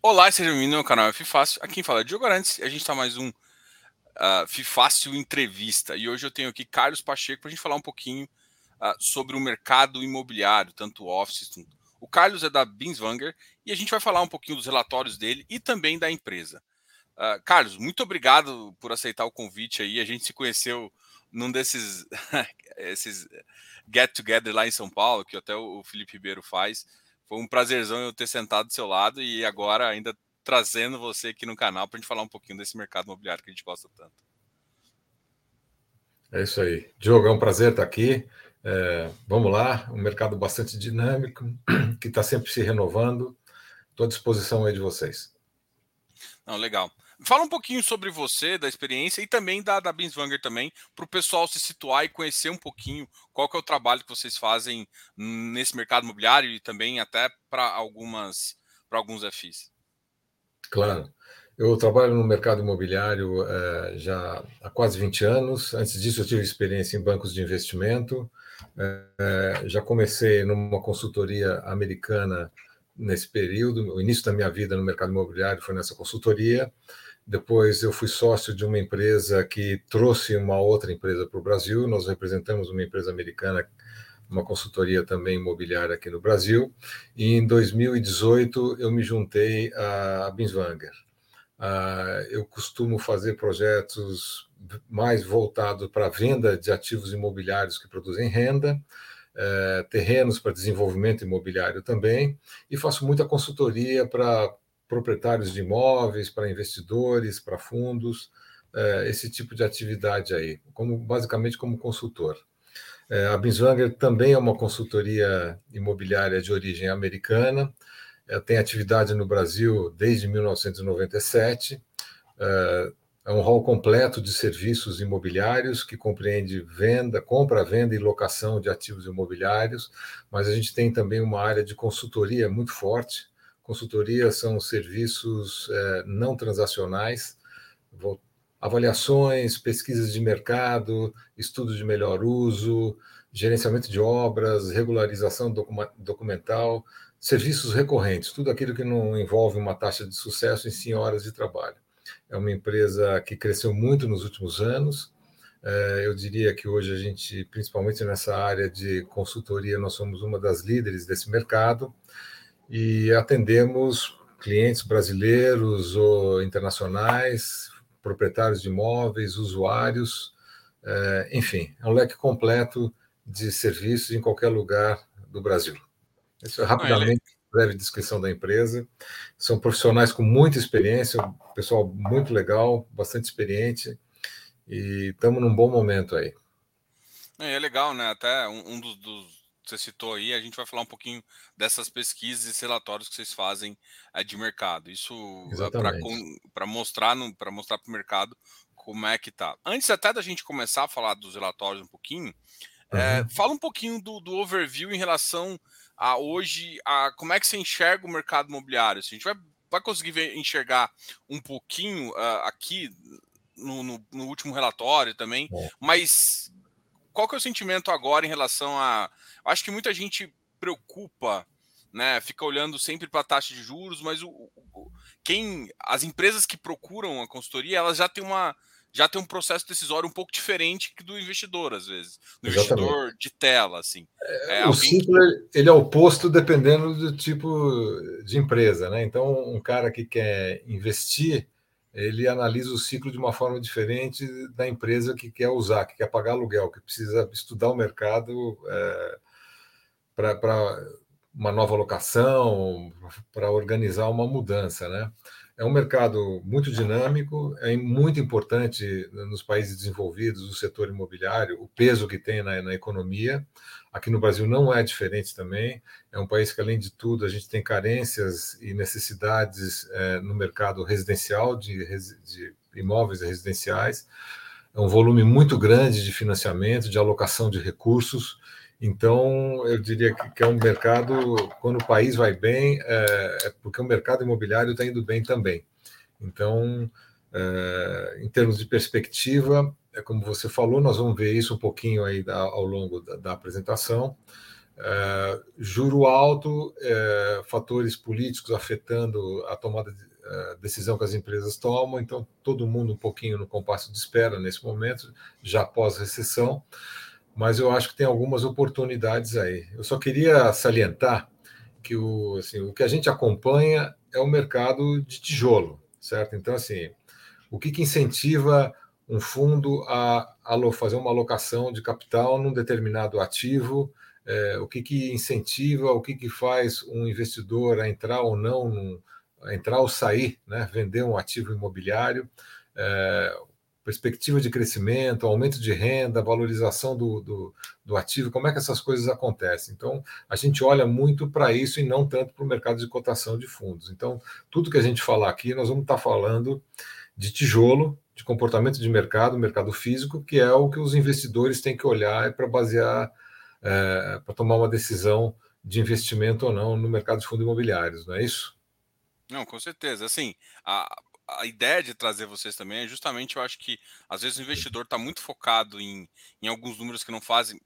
Olá, seja bem-vindo ao canal F Fácil. Aqui quem fala é Diogo Arantes e a gente está mais um uh, F Fácil Entrevista. E hoje eu tenho aqui Carlos Pacheco para a gente falar um pouquinho uh, sobre o mercado imobiliário, tanto office. O Carlos é da Binswanger e a gente vai falar um pouquinho dos relatórios dele e também da empresa. Uh, Carlos, muito obrigado por aceitar o convite aí. A gente se conheceu num desses esses get together lá em São Paulo, que até o Felipe Ribeiro faz. Foi um prazerzão eu ter sentado do seu lado e agora ainda trazendo você aqui no canal para a gente falar um pouquinho desse mercado imobiliário que a gente gosta tanto. É isso aí. Diogo, é um prazer estar aqui. É, vamos lá, um mercado bastante dinâmico, que está sempre se renovando. Estou à disposição aí de vocês. Não, legal. Fala um pouquinho sobre você, da experiência e também da, da Binswanger também, para o pessoal se situar e conhecer um pouquinho qual que é o trabalho que vocês fazem nesse mercado imobiliário e também até para algumas para alguns FIs. Claro. Eu trabalho no mercado imobiliário é, já há quase 20 anos. Antes disso, eu tive experiência em bancos de investimento. É, já comecei numa consultoria americana nesse período. O início da minha vida no mercado imobiliário foi nessa consultoria. Depois eu fui sócio de uma empresa que trouxe uma outra empresa para o Brasil. Nós representamos uma empresa americana, uma consultoria também imobiliária aqui no Brasil. E em 2018 eu me juntei à Binswanger. Uh, eu costumo fazer projetos mais voltados para a venda de ativos imobiliários que produzem renda, uh, terrenos para desenvolvimento imobiliário também, e faço muita consultoria para proprietários de imóveis, para investidores, para fundos, é, esse tipo de atividade aí, como basicamente como consultor. É, a Binswanger também é uma consultoria imobiliária de origem americana, é, tem atividade no Brasil desde 1997. É um rol completo de serviços imobiliários que compreende venda, compra, venda e locação de ativos imobiliários, mas a gente tem também uma área de consultoria muito forte, Consultoria são serviços é, não transacionais, avaliações, pesquisas de mercado, estudos de melhor uso, gerenciamento de obras, regularização documental, serviços recorrentes, tudo aquilo que não envolve uma taxa de sucesso em sim horas de trabalho. É uma empresa que cresceu muito nos últimos anos. É, eu diria que hoje a gente, principalmente nessa área de consultoria, nós somos uma das líderes desse mercado e atendemos clientes brasileiros ou internacionais, proprietários de imóveis, usuários, é, enfim, é um leque completo de serviços em qualquer lugar do Brasil. Isso é rapidamente breve descrição da empresa. São profissionais com muita experiência, um pessoal muito legal, bastante experiente, e estamos num bom momento aí. É, legal, né? Até um, um dos, dos você citou aí, a gente vai falar um pouquinho dessas pesquisas e relatórios que vocês fazem é, de mercado. Isso é para mostrar para mostrar para o mercado como é que tá. Antes até da gente começar a falar dos relatórios um pouquinho, uhum. é, fala um pouquinho do, do, overview em relação a hoje, a como é que você enxerga o mercado imobiliário. Assim, a gente vai, vai conseguir ver, enxergar um pouquinho uh, aqui no, no, no, último relatório também, é. mas qual que é o sentimento agora em relação a. Acho que muita gente preocupa, né? Fica olhando sempre para a taxa de juros, mas o, o, quem. As empresas que procuram a consultoria, elas já têm uma. Já tem um processo decisório um pouco diferente que do investidor, às vezes. Do Exatamente. investidor de tela, assim. É, é o ciclo que... ele é oposto dependendo do tipo de empresa, né? Então, um cara que quer investir, ele analisa o ciclo de uma forma diferente da empresa que quer usar, que quer pagar aluguel, que precisa estudar o mercado é, para uma nova locação, para organizar uma mudança, né? É um mercado muito dinâmico, é muito importante nos países desenvolvidos o setor imobiliário, o peso que tem na, na economia. Aqui no Brasil não é diferente também. É um país que, além de tudo, a gente tem carências e necessidades é, no mercado residencial de, de imóveis residenciais. É um volume muito grande de financiamento, de alocação de recursos. Então, eu diria que, é um mercado, quando o país vai bem, é, é porque o mercado imobiliário está indo bem também. Então, é, em termos de perspectiva, é como você falou, nós vamos ver isso um pouquinho aí da, ao longo da, da apresentação. é, juro alto, é, fatores políticos afetando a tomada de é, decisão que as empresas tomam, então todo mundo um pouquinho no compasso de espera nesse momento, já pós-recessão, mas eu acho que tem algumas oportunidades aí. Eu só queria salientar que o, assim, o que a gente acompanha é o mercado de tijolo, certo? Então, assim, o que, que incentiva um fundo a, a fazer uma alocação de capital num determinado ativo é, o que, que incentiva, o que, que faz um investidor a entrar ou não, num, a entrar ou sair, né, vender um ativo imobiliário, é, perspectiva de crescimento, aumento de renda, valorização do, do, do, ativo, como é que essas coisas acontecem? Então, a gente olha muito para isso e não tanto para o mercado de cotação de fundos. Então, tudo que a gente falar aqui, nós vamos estar tá falando de tijolo, de comportamento de mercado, mercado físico, que é o que os investidores têm que olhar para basear é, para tomar uma decisão de investimento ou não no mercado de fundos imobiliários, não é isso? Não, com certeza. Assim, a, a ideia de trazer vocês também é justamente, eu acho que às vezes o investidor está muito focado em, em alguns números que não fazem,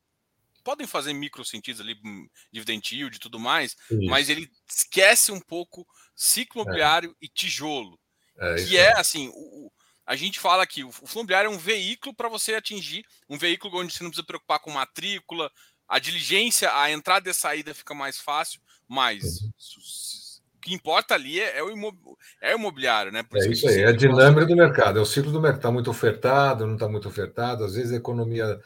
podem fazer micro sentidos ali, hum, dividend yield e tudo mais, mas ele esquece um pouco ciclo é. imobiliário é. e tijolo, é, que é assim, o, a gente fala que o fundo imobiliário é um veículo para você atingir, um veículo onde você não precisa preocupar com matrícula, a diligência, a entrada e a saída fica mais fácil, mas uhum. o que importa ali é, é, o, imob... é o imobiliário, né? Por é isso aí, é a dinâmica do mercado, é o ciclo do mercado, está muito ofertado, não está muito ofertado, às vezes a economia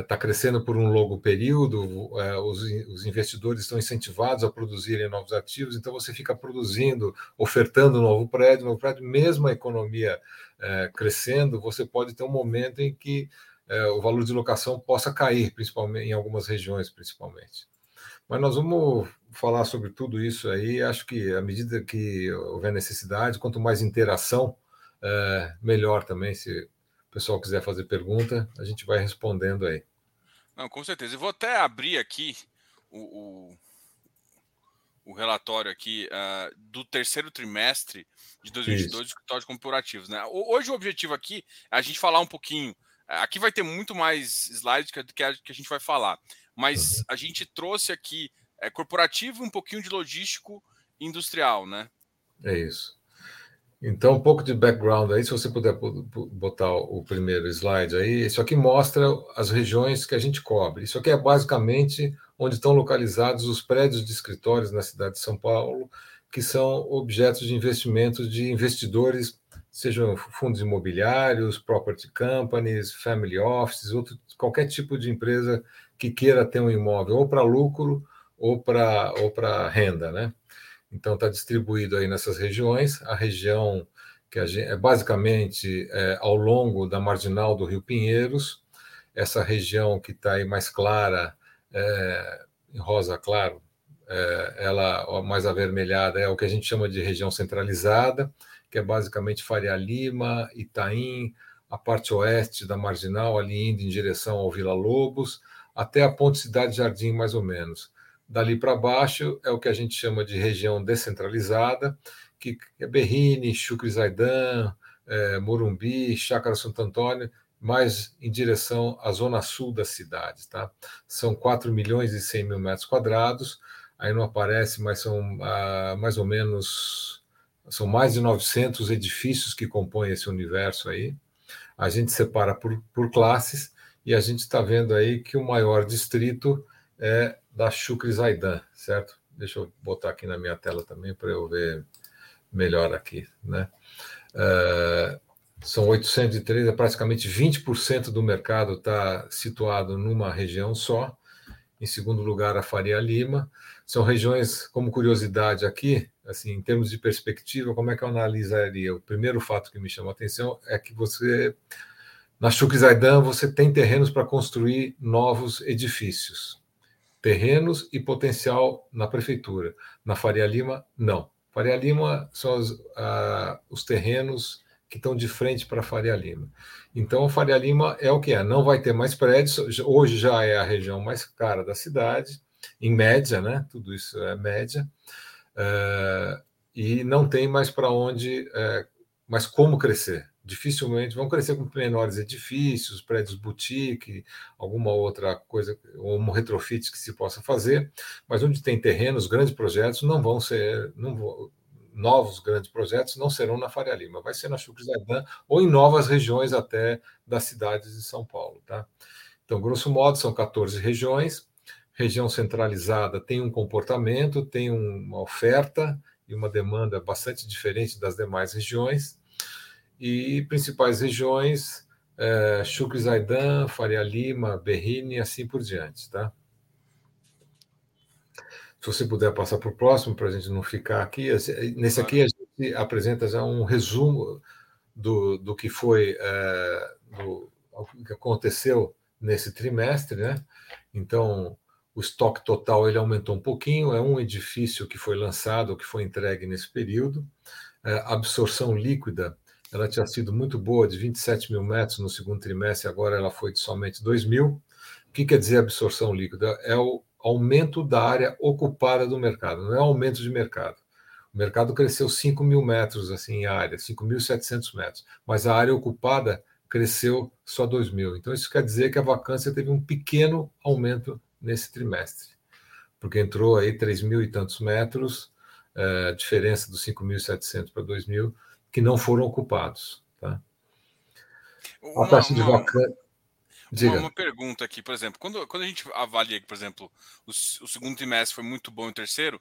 está é, crescendo por um longo período, é, os, os, investidores estão incentivados a produzirem novos ativos, então você fica produzindo, ofertando novo prédio, novo prédio, mesmo a economia é, crescendo, você pode ter um momento em que é, o valor de locação possa cair, principalmente em algumas regiões, principalmente. Mas nós vamos falar sobre tudo isso aí. Acho que à medida que houver necessidade, quanto mais interação, é, melhor também. Se o pessoal quiser fazer pergunta, a gente vai respondendo aí. Não, com certeza. Eu vou até abrir aqui o, o, o relatório aqui uh, do terceiro trimestre de 2022 Isso. dos escritórios corporativos. Né? Hoje o objetivo aqui é a gente falar um pouquinho Aqui vai ter muito mais slides que, que, a, que a gente vai falar, mas uhum. a gente trouxe aqui é, corporativo um pouquinho de logístico industrial, né? É isso. Então, um pouco de background aí, se você puder botar o primeiro slide aí, isso aqui mostra as regiões que a gente cobre. Isso aqui é basicamente onde estão localizados os prédios de escritórios na cidade de São Paulo, que são objetos de investimento de investidores sejam fundos imobiliários, property companies, family offices, outro, qualquer tipo de empresa que queira ter um imóvel ou para lucro ou para ou para renda, né? Então está distribuído aí nessas regiões. A região que a gente, é basicamente é, ao longo da marginal do Rio Pinheiros, essa região que está aí mais clara, é, em rosa claro, é, ela mais avermelhada é o que a gente chama de região centralizada que é basicamente Faria Lima, Itaim, a parte oeste da Marginal, ali indo em direção ao Vila Lobos, até a Ponte Cidade Jardim, mais ou menos. Dali para baixo é o que a gente chama de região descentralizada, que é Berrini, Chucre Zaidan, é, Morumbi, Chácara Santo Antônio, mais em direção à zona sul da cidade. Tá? São 4 milhões e 100 mil metros quadrados, aí não aparece, mas são ah, mais ou menos são mais de 900 edifícios que compõem esse universo aí. A gente separa por, por classes e a gente está vendo aí que o maior distrito é da Shukri Zaidan, certo? Deixa eu botar aqui na minha tela também para eu ver melhor aqui, né? Uh, são 803, é praticamente 20% do mercado está situado numa região só. Em segundo lugar, a Faria Lima. São regiões, como curiosidade aqui, assim, em termos de perspectiva, como é que eu analisaria? O primeiro fato que me chama a atenção é que você, na Zaidan, você tem terrenos para construir novos edifícios. Terrenos e potencial na prefeitura. Na Faria Lima, não. Faria Lima são os, ah, os terrenos que estão de frente para Faria Lima. Então, a Faria Lima é o que é. Não vai ter mais prédios. Hoje já é a região mais cara da cidade, em média, né? Tudo isso é média. É, e não tem mais para onde, é, mas como crescer. Dificilmente vão crescer com menores edifícios, prédios boutique, alguma outra coisa, ou um retrofit que se possa fazer, mas onde tem terrenos, grandes projetos não vão ser, não vão, novos grandes projetos não serão na Faria Lima, vai ser na Chucre Zaidan ou em novas regiões até das cidades de São Paulo, tá? Então, grosso modo, são 14 regiões. Região centralizada tem um comportamento, tem uma oferta e uma demanda bastante diferente das demais regiões. E principais regiões, é, Chucre Zaidan, Faria Lima, Berrini e assim por diante, tá? Se você puder passar para o próximo, para a gente não ficar aqui. Nesse aqui a gente apresenta já um resumo do, do que foi, é, do, que aconteceu nesse trimestre, né? Então, o estoque total ele aumentou um pouquinho, é um edifício que foi lançado, que foi entregue nesse período. É, absorção líquida ela tinha sido muito boa, de 27 mil metros no segundo trimestre, agora ela foi de somente 2 mil. O que quer dizer absorção líquida? É o aumento da área ocupada do mercado, não é aumento de mercado. O mercado cresceu 5 mil metros assim, em área, 5.700 metros, mas a área ocupada cresceu só 2 mil. Então, isso quer dizer que a vacância teve um pequeno aumento nesse trimestre, porque entrou aí 3 mil e tantos metros, é, diferença dos 5.700 para 2 mil, que não foram ocupados. Tá? Uma, a taxa de vacância. Uma, uma, pergunta aqui, por exemplo, quando, quando a gente avalia, por exemplo, o, o segundo trimestre foi muito bom e o terceiro,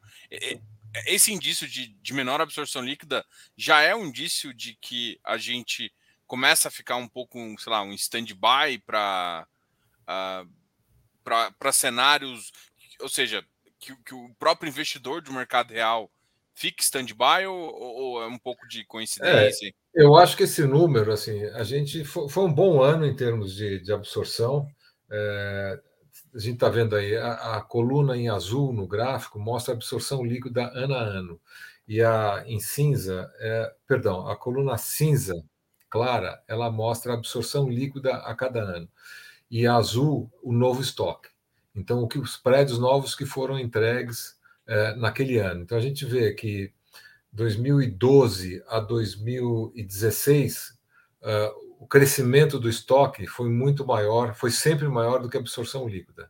esse indício de, de menor absorção líquida já é um indício de que a gente começa a ficar um pouco, sei lá, um stand-by para uh, para cenários, ou seja, que, que, o próprio investidor do mercado real fique stand-by ou, ou, é um pouco de coincidência? É, eu acho que esse número, assim, a gente foi, foi um bom ano em termos de, de absorção. É, a gente está vendo aí a, a, coluna em azul no gráfico mostra a absorção líquida ano a ano e a em cinza, é, perdão, a coluna cinza clara ela mostra a absorção líquida a cada ano e a azul o novo estoque. Então o que os prédios novos que foram entregues é, naquele ano. Então a gente vê que 2012 a 2016, uh, o crescimento do estoque foi muito maior, foi sempre maior do que a absorção líquida.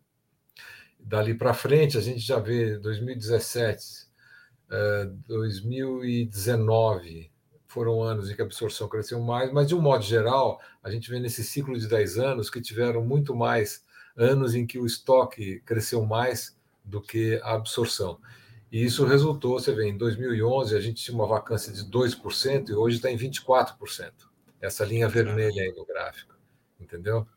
Dali para frente, a gente já vê 2017, uh, 2019, foram anos em que a absorção cresceu mais, mas de um modo geral, a gente vê nesse ciclo de 10 anos que tiveram muito mais anos em que o estoque cresceu mais do que a absorção. E isso resultou, você vê, em 2011 a gente tinha uma vacância de 2% e hoje está em 24%. Essa linha vermelha aí no gráfico, entendeu?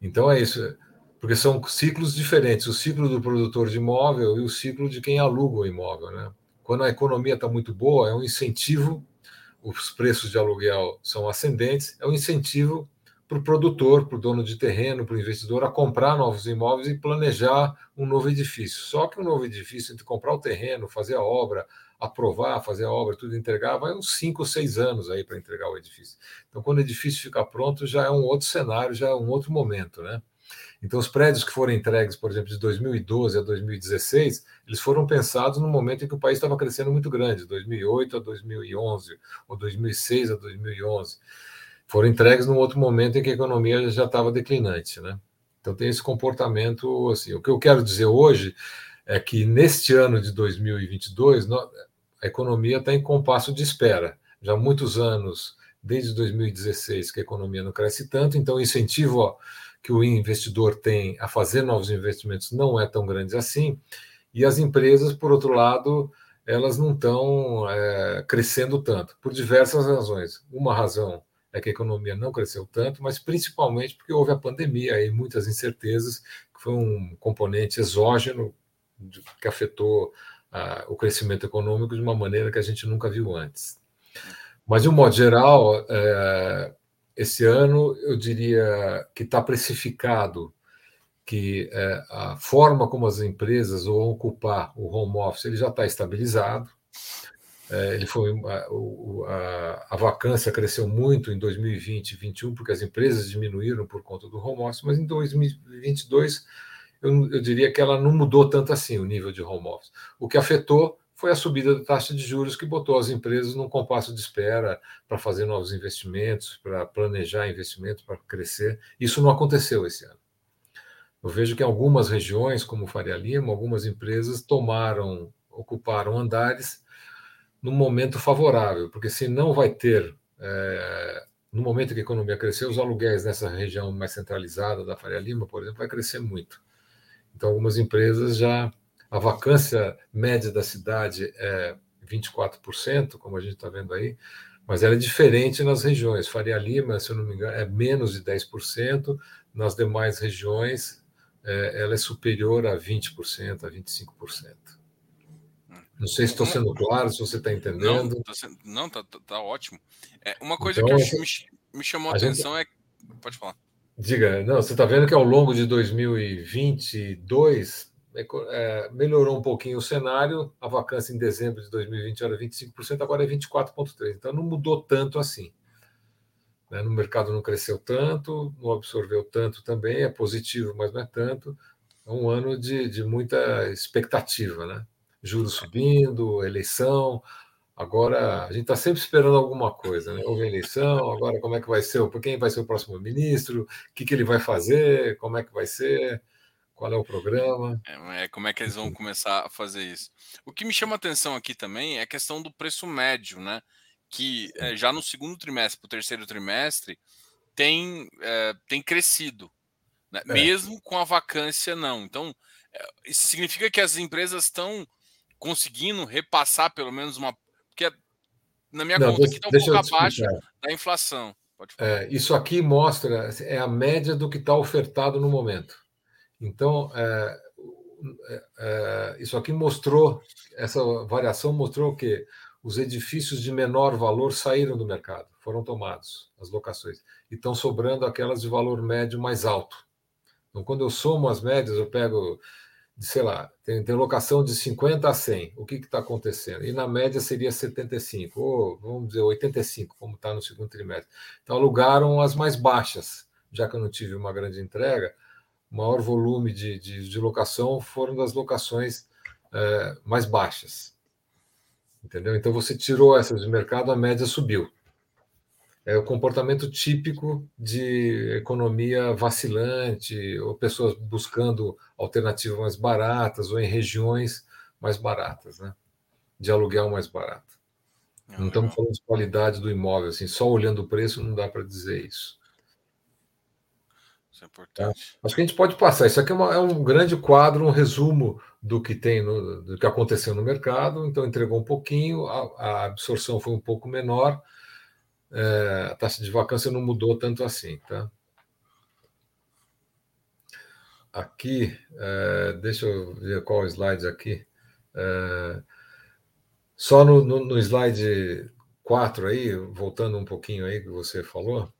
Então é isso, porque são ciclos diferentes, o ciclo do produtor de imóvel e o ciclo de quem aluga o imóvel, né? Quando a economia está muito boa, é um incentivo, os preços de aluguel são ascendentes, é um incentivo para o produtor, para o dono de terreno, para o investidor a comprar novos imóveis e planejar um novo edifício. Só que um novo edifício, entre comprar o terreno, fazer a obra, aprovar, fazer a obra, tudo entregar, vai uns 5 ou 6 anos aí para entregar o edifício. Então, quando o edifício fica pronto, já é um outro cenário, já é um outro momento, né? Então, os prédios que foram entregues, por exemplo, de 2012 a 2016, eles foram pensados no momento em que o país estava crescendo muito grande, 2008 a 2011, ou 2006 a 2011 foram entregues num outro momento em que a economia já estava declinante, né? Então tem esse comportamento assim. O que eu quero dizer hoje é que neste ano de 2022 a economia está em compasso de espera. Já há muitos anos, desde 2016, que a economia não cresce tanto, então o incentivo que o investidor tem a fazer novos investimentos não é tão grande assim. E as empresas, por outro lado, elas não estão é, crescendo tanto, por diversas razões. Uma razão é que a economia não cresceu tanto, mas principalmente porque houve a pandemia e muitas incertezas, que foi um componente exógeno que afetou o crescimento econômico de uma maneira que a gente nunca viu antes. Mas, de um modo geral, é, esse ano eu diria que está precificado que é, a forma como as empresas vão ocupar o home office ele já está estabilizado. É, ele foi a, a, a, vacância cresceu muito em 2020 e 2021 porque as empresas diminuíram por conta do home office, mas em 2022 eu, eu diria que ela não mudou tanto assim o nível de home office. O que afetou foi a subida da taxa de juros que botou as empresas num compasso de espera para fazer novos investimentos, para planejar investimentos, para crescer. Isso não aconteceu esse ano. Eu vejo que algumas regiões, como Faria Lima, algumas empresas tomaram, ocuparam andares num momento favorável, porque se não vai ter, é, no momento que a economia crescer, os aluguéis nessa região mais centralizada da Faria Lima, por exemplo, vai crescer muito. Então, algumas empresas já a vacância média da cidade é 24%, como a gente está vendo aí, mas ela é diferente nas regiões. Faria Lima, se eu não me engano, é menos de 10%, nas demais regiões é, ela é superior a 20%, a 25%. Não sei se estou sendo claro, se você está entendendo. Não, tá, sendo, não tá, tá, tá, ótimo. É, uma coisa então, que me, me, chamou a, a atenção gente... é. Pode falar. Diga, não, você está vendo que ao longo de 2022 é, é, melhorou um pouquinho o cenário, a vacância em dezembro de 2020 era 25%, agora é 24,3%. Então não mudou tanto assim. Né? No mercado não cresceu tanto, não absorveu tanto também, é positivo, mas não é tanto. É um ano de, de muita expectativa, né? Juros subindo, eleição. Agora, a gente está sempre esperando alguma coisa, né? Houve eleição, agora como é que vai ser, quem vai ser o próximo ministro, o que, que ele vai fazer, como é que vai ser. Qual é o programa? É, é, como é que eles vão começar a fazer isso? O que me chama atenção aqui também é a questão do preço médio, né? Que é, já no segundo trimestre para o terceiro trimestre tem, é, tem crescido, né? É. mesmo com a vacância não. Então, é, isso significa que as empresas estão conseguindo repassar pelo menos uma. Porque na minha não, conta aqui está um pouco abaixo da inflação. isso aqui mostra é a média do que está ofertado no momento. Então, é, é, é, isso aqui mostrou, essa variação mostrou que os edifícios de menor valor saíram do mercado, foram tomados, as locações, e estão sobrando aquelas de valor médio mais alto. Então, quando eu somo as médias, eu pego, sei lá, tem, tem locação de 50 a 100, o que está acontecendo? E na média seria 75, ou vamos dizer 85, como está no segundo trimestre. Então, alugaram as mais baixas, já que eu não tive uma grande entrega, maior volume de, de, de locação foram das locações é, mais baixas. Entendeu? Então você tirou essas do mercado, a média subiu. É o comportamento típico de economia vacilante, ou pessoas buscando alternativas mais baratas, ou em regiões mais baratas, né? de aluguel mais barato. Não, não estamos falando de qualidade do imóvel, assim, só olhando o preço não dá para dizer isso. Isso é importante. É. Acho que a gente pode passar. Isso aqui é, uma, é, um grande quadro, um resumo do que tem, no, do que aconteceu no mercado. Então, entregou um pouquinho, a, a absorção foi um pouco menor, é, a taxa de vacância não mudou tanto assim, tá? Aqui, é, deixa eu ver qual slide aqui. É, só no, no, no slide 4 aí, voltando um pouquinho aí que você falou,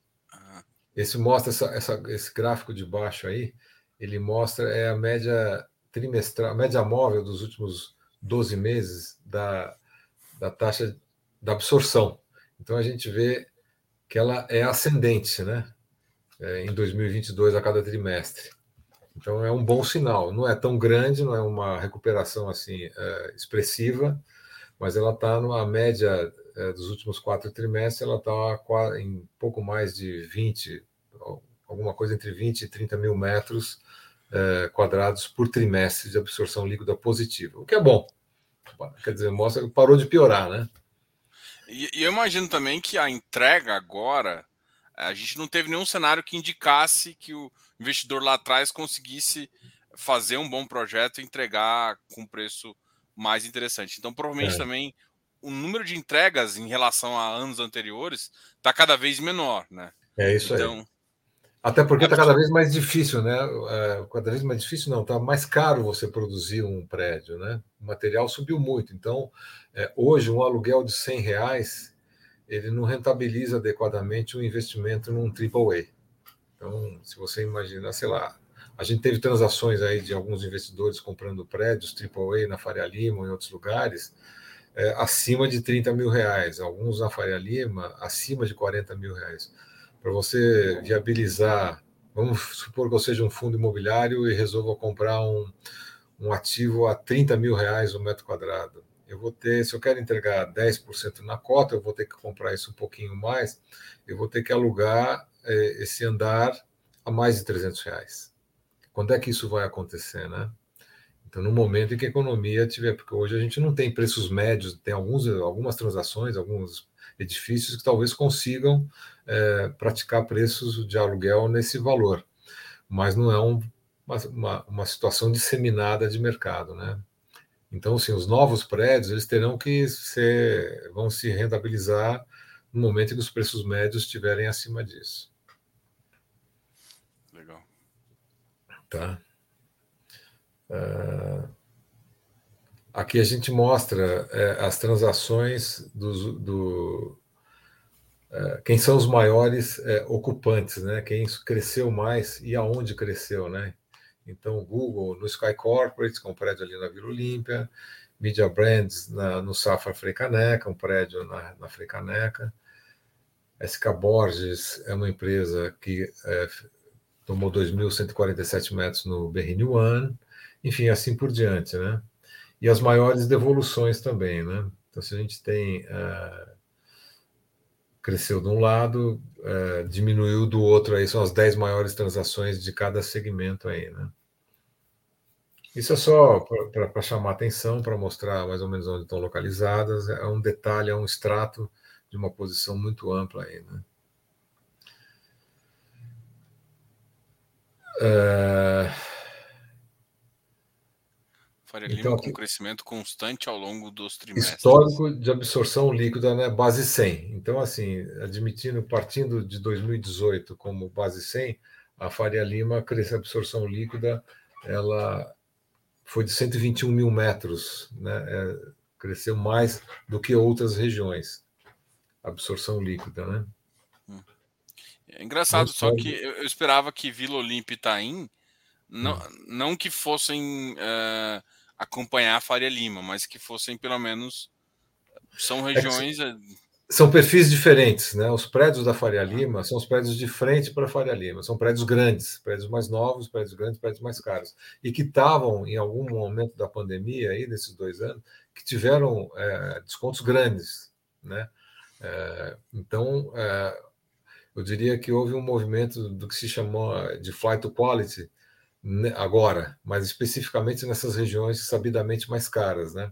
esse mostra essa, essa, esse gráfico de baixo aí, ele mostra é a média trimestral, a média móvel dos últimos 12 meses da, da taxa da absorção. Então a gente vê que ela é ascendente, né? É, em 2022 a cada trimestre. Então é um bom sinal. Não é tão grande, não é uma recuperação assim é, expressiva, mas ela está numa média é, dos últimos quatro trimestres, ela está em pouco mais de 20, alguma coisa entre 20 e 30 mil metros é, quadrados por trimestre de absorção líquida positiva, o que é bom. Quer dizer, mostra que parou de piorar, né? E, e eu imagino também que a entrega agora, a gente não teve nenhum cenário que indicasse que o investidor lá atrás conseguisse fazer um bom projeto e entregar com preço mais interessante. Então, provavelmente é. também o número de entregas em relação a anos anteriores está cada vez menor, né? É isso então, aí. Até porque está cada vez mais difícil, né? É, cada vez mais difícil, não, está mais caro você produzir um prédio, né? O material subiu muito. Então, é, hoje, um aluguel de 100 reais ele não rentabiliza adequadamente o um investimento num AAA. Então, se você imaginar, sei lá, a gente teve transações aí de alguns investidores comprando prédios AAA na Faria Lima em outros lugares, é, acima de 30 mil reais, alguns na Faria Lima acima de 40 mil reais. Para você viabilizar, vamos supor que eu seja um fundo imobiliário e resolva comprar um, um ativo a 30 mil reais o um metro quadrado. eu vou ter, se eu quero entregar 10% na cota, eu vou ter que comprar isso um pouquinho mais, eu vou ter que alugar é, esse andar a mais de 300 reais. Quando é que isso vai acontecer, né? Então, no momento em que a economia tiver, porque hoje a gente não tem preços médios, tem alguns, algumas transações, alguns edifícios que talvez consigam é, praticar preços de aluguel nesse valor, mas não é um, uma, uma situação disseminada de mercado, né? Então, assim, os novos prédios eles terão que ser, vão se rentabilizar no momento em que os preços médios estiverem acima disso. Legal. Tá. Uh, aqui a gente mostra é, as transações do, do é, quem são os maiores é, ocupantes, né? Quem cresceu mais e aonde cresceu, né? Então, Google no Sky Corporate, que é prédio ali na Vila Olímpia, Media Brands na, no Safra Freicaneca, um prédio na, na Freicaneca. SK Borges é uma empresa que é, tomou 2.147 metros no Berrini One, enfim, assim por diante, né? E as maiores devoluções também, né? Então, se a gente tem. Uh, cresceu de um lado, uh, diminuiu do outro, aí são as 10 maiores transações de cada segmento aí, né? Isso é só para chamar atenção, para mostrar mais ou menos onde estão localizadas. É um detalhe, é um extrato de uma posição muito ampla aí, né? Uh... Faria Lima então, com crescimento constante ao longo dos trimestres. Histórico de absorção líquida, né? Base 100. Então, assim, admitindo, partindo de 2018 como base 100, a Faria Lima, cresce a absorção líquida, ela foi de 121 mil metros, né? É, cresceu mais do que outras regiões. Absorção líquida, né? Hum. É engraçado, Mas, só que eu, esperava que Vila Olímpia e Itaim não, não que fossem uh, acompanhar a Faria Lima, mas que fossem pelo menos são é regiões é são perfis diferentes, né? Os prédios da Faria Lima são os prédios de frente para a Faria Lima, são prédios grandes, prédios mais novos, prédios grandes, prédios mais caros, e que estavam em algum momento da pandemia aí nesses dois anos que tiveram é, descontos grandes, né? É, então é, eu diria que houve um movimento do que se chamou de flight to quality agora, mas especificamente nessas regiões sabidamente mais caras, né?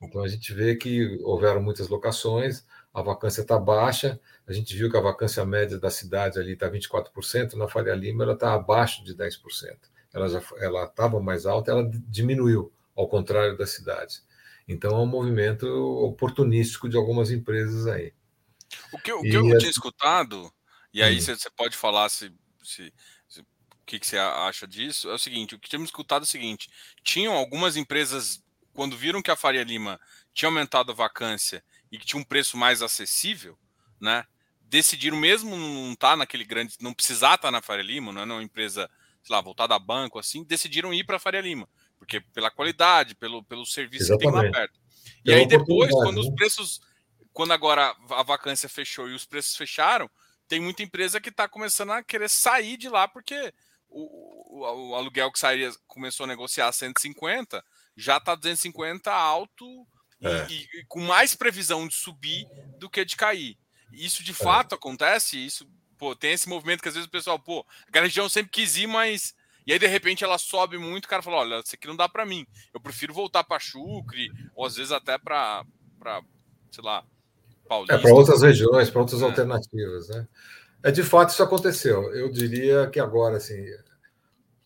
Então a gente vê que houveram muitas locações a vacância está baixa. A gente viu que a vacância média da cidade ali está 24%, na Faria Lima ela está abaixo de 10%. Ela já ela estava mais alta, ela diminuiu, ao contrário da cidade. Então é um movimento oportunístico de algumas empresas aí. O que, o que eu tinha escutado, e aí hum. você pode falar se, se, que, que você acha disso, é o seguinte: o que tínhamos escutado é o seguinte: tinham algumas empresas, quando viram que a Faria Lima tinha aumentado a vacância e que tinha um preço mais acessível, né? Decidiram mesmo não estar tá naquele grande, não precisar estar tá na Faria Lima, não é uma empresa, sei lá, voltada a banco assim, decidiram ir para a Faria Lima, porque pela qualidade, pelo, pelo serviço Exatamente. que tem lá perto. E aí depois, quando os né? preços, quando agora a vacância fechou e os preços fecharam, tem muita empresa que está começando a querer sair de lá porque o, o, o aluguel que sairia começou a negociar a 150, já está 250 alto é. e, e, com mais previsão de subir do que de cair. Isso de é. fato acontece, isso pô, tem esse movimento que às vezes o pessoal, pô, a região sempre quis ir, mas e aí de repente ela sobe muito, o cara fala, olha, isso aqui não dá para mim. Eu prefiro voltar para Chucre ou às vezes até para para sei lá, Paulista. É para outras regiões, para outras é. alternativas, né? É de fato isso aconteceu. Eu diria que agora assim,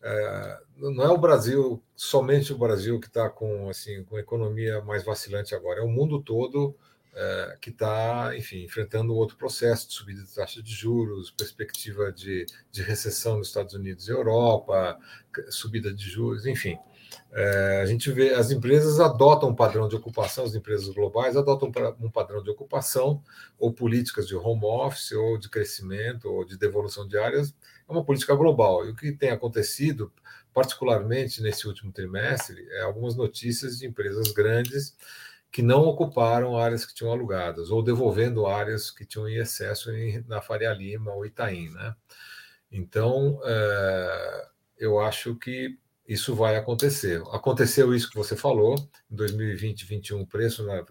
é, não é o Brasil, somente o Brasil que está com assim com economia mais vacilante agora, é o mundo todo é, que está, enfim, enfrentando outro processo de subida de taxa de juros, perspectiva de, de recessão nos Estados Unidos e Europa, subida de juros, enfim. É, a gente vê as empresas adotam um padrão de ocupação, as empresas globais adotam um padrão de ocupação ou políticas de home office ou de crescimento ou de devolução de áreas é uma política global. E o que tem acontecido, particularmente nesse último trimestre, é algumas notícias de empresas grandes que não ocuparam áreas que tinham alugadas, ou devolvendo áreas que tinham em excesso em, na Faria Lima ou Itaim. Né? Então, é, eu acho que isso vai acontecer. Aconteceu isso que você falou, em 2020 2021, o preço na,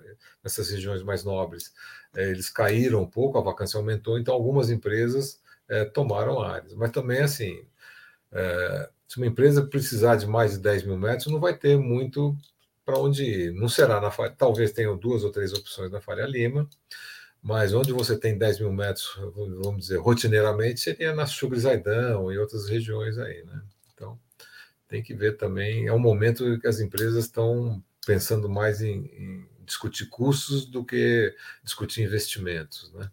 nessas regiões mais nobres, é, eles caíram um pouco, a vacância aumentou, então algumas empresas é, tomaram áreas. Mas também, assim, é, se uma empresa precisar de mais de 10 mil metros, não vai ter muito para onde ir. Não será na talvez tenham duas ou três opções na Faria Lima, mas onde você tem 10 mil metros, vamos dizer, rotineiramente, seria na Sucre Zaidan e outras regiões aí, né? Tem que ver também, é um momento que as empresas estão pensando mais em, em discutir custos do que discutir investimentos, né?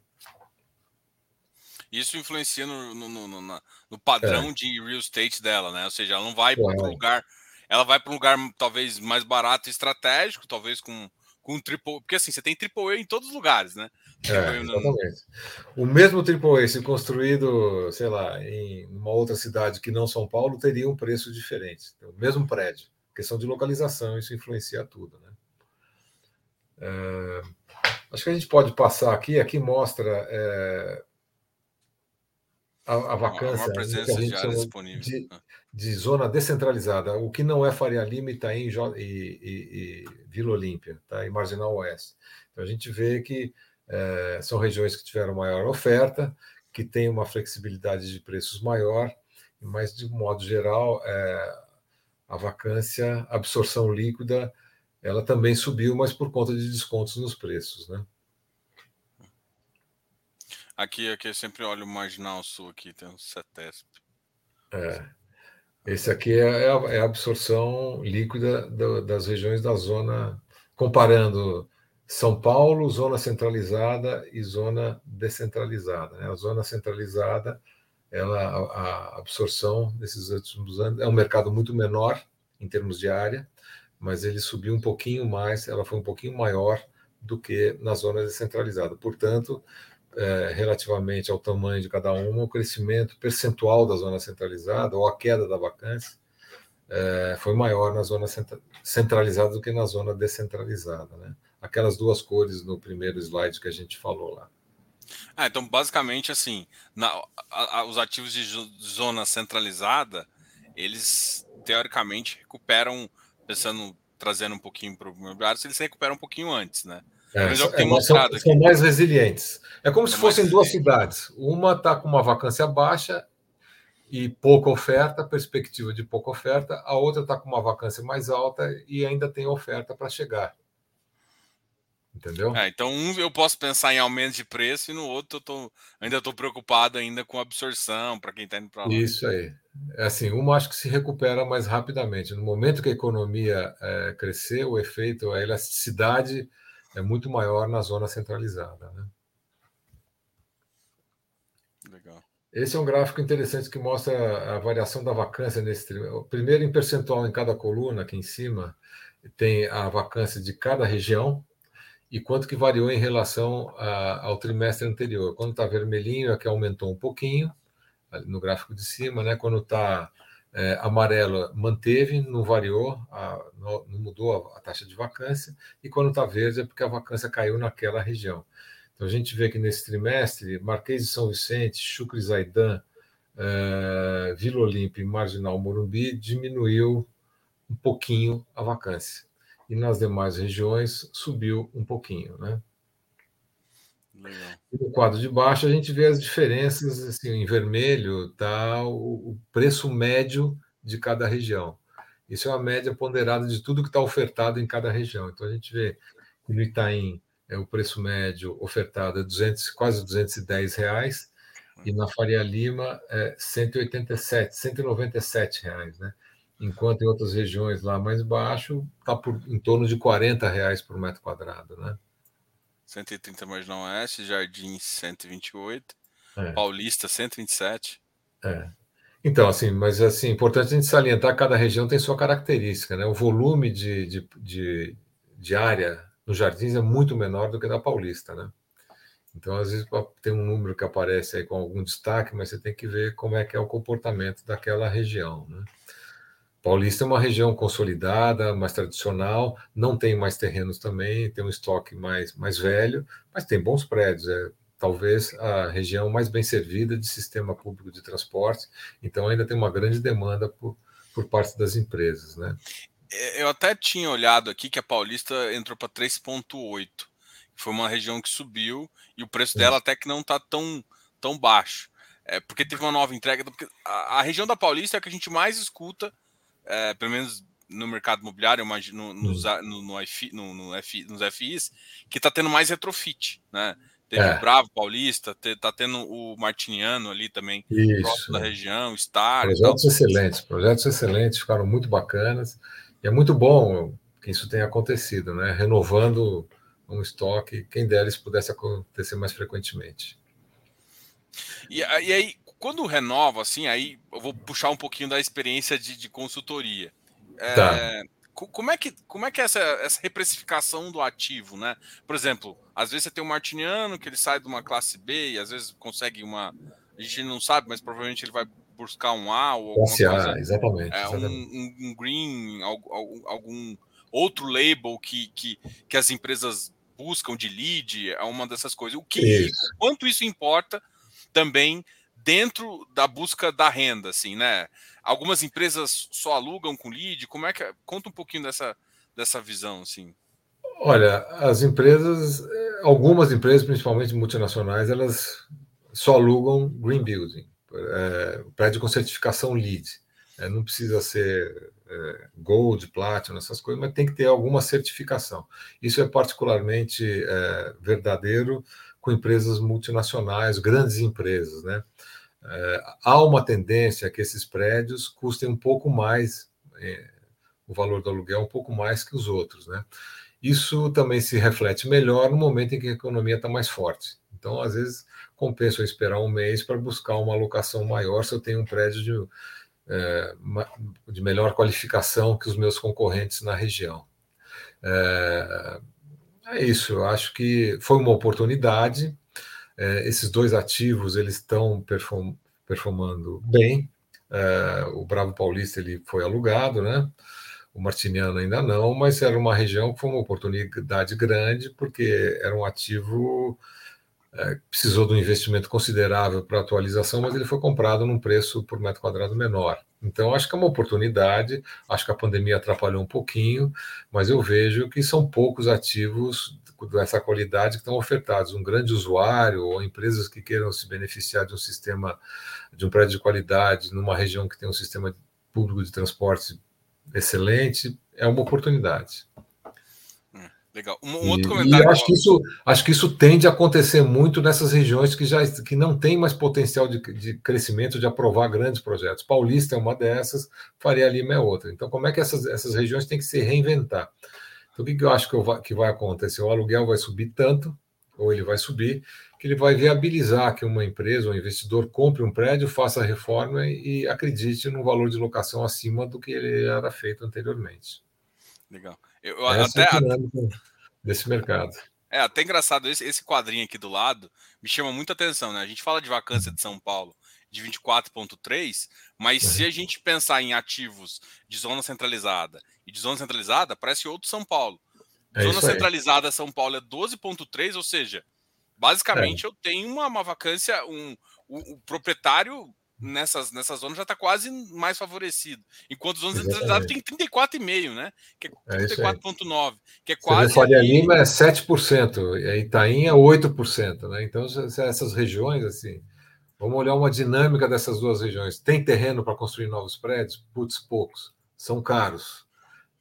Isso influencia no, no, no, no padrão é. de real estate dela, né? Ou seja, ela não vai para um lugar, ela vai para um lugar talvez mais barato e estratégico, talvez com com triple, porque assim, você tem triple A em todos os lugares, né? É, exatamente. O mesmo triple A, se construído, sei lá, em uma outra cidade que não São Paulo, teria um preço diferente. Então, o mesmo prédio. Questão de localização, isso influencia tudo, né? É, acho que a gente pode passar aqui. Aqui mostra é, a, a vacância uma presença de, área disponível. De, né? De, zona descentralizada, o que não é Faria Lima, Itaim e, e, e Vila Olímpia, tá? e Marginal Oeste. Então a gente vê que é, são regiões que tiveram maior oferta, que têm uma flexibilidade de preços maior, mas de modo geral é, a vacância, a absorção líquida, ela também subiu, mas por conta de descontos nos preços, né? Aqui, aqui eu sempre olho o Marginal Sul, aqui tem um CETESP. É. Esse aqui é, é a, é a absorção líquida do, das regiões da zona, comparando São Paulo, zona centralizada e zona descentralizada. Né? A zona centralizada, ela, a absorção desses últimos anos é um mercado muito menor em termos de área, mas ele subiu um pouquinho mais, ela foi um pouquinho maior do que na zona descentralizada. Portanto, é, relativamente ao tamanho de cada uma, o crescimento percentual da zona centralizada ou a queda da vacância é, foi maior na zona centralizada do que na zona descentralizada. Né? Aquelas duas cores no primeiro slide que a gente falou lá. Ah, então, basicamente, assim, na, a, a, os ativos de zona centralizada, eles teoricamente recuperam, pensando, trazendo um pouquinho para o imobiliário, eles recuperam um pouquinho antes, né? É, é, são, são, mais resilientes. É como é se fossem duas cidades. Uma está com uma vacância baixa e pouca oferta, perspectiva de pouca oferta. A outra está com uma vacância mais alta e ainda tem oferta para chegar. Entendeu? É, então, um eu posso pensar em aumento de preço e no outro eu tô, ainda estou preocupado ainda com absorção para quem está indo para lá. Isso aí. É assim, uma acho que se recupera mais rapidamente. No momento que a economia é, crescer, o efeito, a elasticidade é muito maior na zona centralizada. Né? Legal. Esse é um gráfico interessante que mostra a variação da vacância nesse trimestre. Primeiro, em percentual em cada coluna, aqui em cima, tem a vacância de cada região e quanto que variou em relação a, ao trimestre anterior. Quando está vermelhinho, é que aumentou um pouquinho, no gráfico de cima, né? Quando está é, amarelo manteve, não variou, a, não, não, mudou a, a, taxa de vacância, e quando está verde é porque a vacância caiu naquela região. Então a gente vê que nesse trimestre, Marquês de São Vicente, Chucre Zaidan, é, Vila Olímpia e Marginal Morumbi diminuiu um pouquinho a vacância. E nas demais regiões subiu um pouquinho, né? No quadro de baixo, a gente vê as diferenças. Assim, em vermelho está o, o preço médio de cada região. Isso é uma média ponderada de tudo que está ofertado em cada região. Então, a gente vê que no Itaim é o preço médio ofertado é 200, quase 210 reais, e na Faria Lima é 187, 197 reais, né? Enquanto em outras regiões lá mais baixo está em torno de 40 reais por metro quadrado, né? 130 Marginal Oeste, Jardim 128, é. Paulista 127. É. Então, assim, mas assim, importante a gente salientar que cada região tem sua característica, né? O volume de, de, de, de área nos jardins é muito menor do que da Paulista, né? Então, às vezes, tem um número que aparece aí com algum destaque, mas você tem que ver como é que é o comportamento daquela região, né? Paulista é uma região consolidada, mais tradicional, não tem mais terrenos também, tem um estoque mais, mais velho, mas tem bons prédios. É talvez a região mais bem servida de sistema público de transporte, então ainda tem uma grande demanda por, por parte das empresas. Né? É, eu até tinha olhado aqui que a Paulista entrou para 3,8. Foi uma região que subiu e o preço dela até que não está tão, tão baixo. É, porque teve uma nova entrega. A, a, região da Paulista é a que a gente mais escuta, é, pelo menos no mercado imobiliário, no, nos, no, no, no, no FI, nos FIs, que está tendo mais retrofit. Né? Teve é. o Bravo Paulista, está tendo o Martiniano ali também, Isso. próximo da região, Star. Projetos excelentes, projetos excelentes, ficaram muito bacanas. E é muito bom que isso tenha acontecido, né? renovando um estoque. Quem dera isso pudesse acontecer mais frequentemente. E, e, aí, quando renova, assim, aí eu vou puxar um pouquinho da experiência de, de consultoria. É, tá. Como é que, como é, que é essa, essa reprecificação do ativo, né? Por exemplo, às vezes você tem um martiniano que ele sai de uma classe B e às vezes consegue uma. A gente não sabe, mas provavelmente ele vai buscar um A ou alguma coisa. A, exatamente. É, exatamente. Um, um, green, algum, algum outro label que, que, que as empresas buscam de lead, é uma dessas coisas. O que, isso. quanto isso importa também dentro da busca da renda, assim, né? Algumas empresas só alugam com lead. Como é que é? conta um pouquinho dessa dessa visão, assim? Olha, as empresas, algumas empresas, principalmente multinacionais, elas só alugam green building, é, prédio com certificação LEED. É, não precisa ser é, gold, platinum, essas coisas, mas tem que ter alguma certificação. Isso é particularmente verdadeiro com empresas multinacionais, grandes empresas, né? É, há uma tendência que esses prédios custem um pouco mais, é, o valor do aluguel um pouco mais que os outros, né? Isso também se reflete melhor no momento em que a economia está mais forte. Então, às vezes, compensa eu esperar um mês para buscar uma alocação maior se eu tenho um prédio de, é, de melhor qualificação que os meus concorrentes na região. É, é isso, eu acho que foi uma oportunidade. É, esses dois ativos eles estão perform, performando bem. É, o Bravo Paulista ele foi alugado, né? O Martiniano ainda não, mas era uma região que foi uma oportunidade grande porque era um ativo é, precisou de um investimento considerável para atualização, mas ele foi comprado num preço por metro quadrado menor. Então, acho que é uma oportunidade. Acho que a pandemia atrapalhou um pouquinho, mas eu vejo que são poucos ativos dessa qualidade que estão ofertados. Um grande usuário ou empresas que queiram se beneficiar de um sistema, de um prédio de qualidade, numa região que tem um sistema público de transporte excelente, é uma oportunidade. Legal. Um, um outro comentário. E acho que, isso, acho que isso tende a acontecer muito nessas regiões que já que não tem mais potencial de, de crescimento, de aprovar grandes projetos. Paulista é uma dessas, Faria Lima é outra. Então, como é que essas, essas regiões têm que se reinventar? Então, o que, que eu acho que, eu, que vai acontecer? O aluguel vai subir tanto, ou ele vai subir, que ele vai viabilizar que uma empresa, um investidor, compre um prédio, faça a reforma e, e acredite no valor de locação acima do que ele era feito anteriormente. Legal. Eu, Essa até, é a desse mercado. É até engraçado, esse, esse quadrinho aqui do lado me chama muita atenção, né? A gente fala de vacância de São Paulo de 24,3, mas uhum. se a gente pensar em ativos de zona centralizada e de zona centralizada, parece outro São Paulo. É zona centralizada São Paulo é 12,3, ou seja, basicamente é. eu tenho uma, uma vacância, um, o, o proprietário nessas, nessas zonas já está quase mais favorecido. Enquanto as zonas centralizadas tem 34,5, né? Que é 34,9, é que é quase. Faria Lima é 7%, e a Itaim é 8%, né? Então, essas regiões, assim, vamos olhar uma dinâmica dessas duas regiões. Tem terreno para construir novos prédios? Putz, poucos. São caros.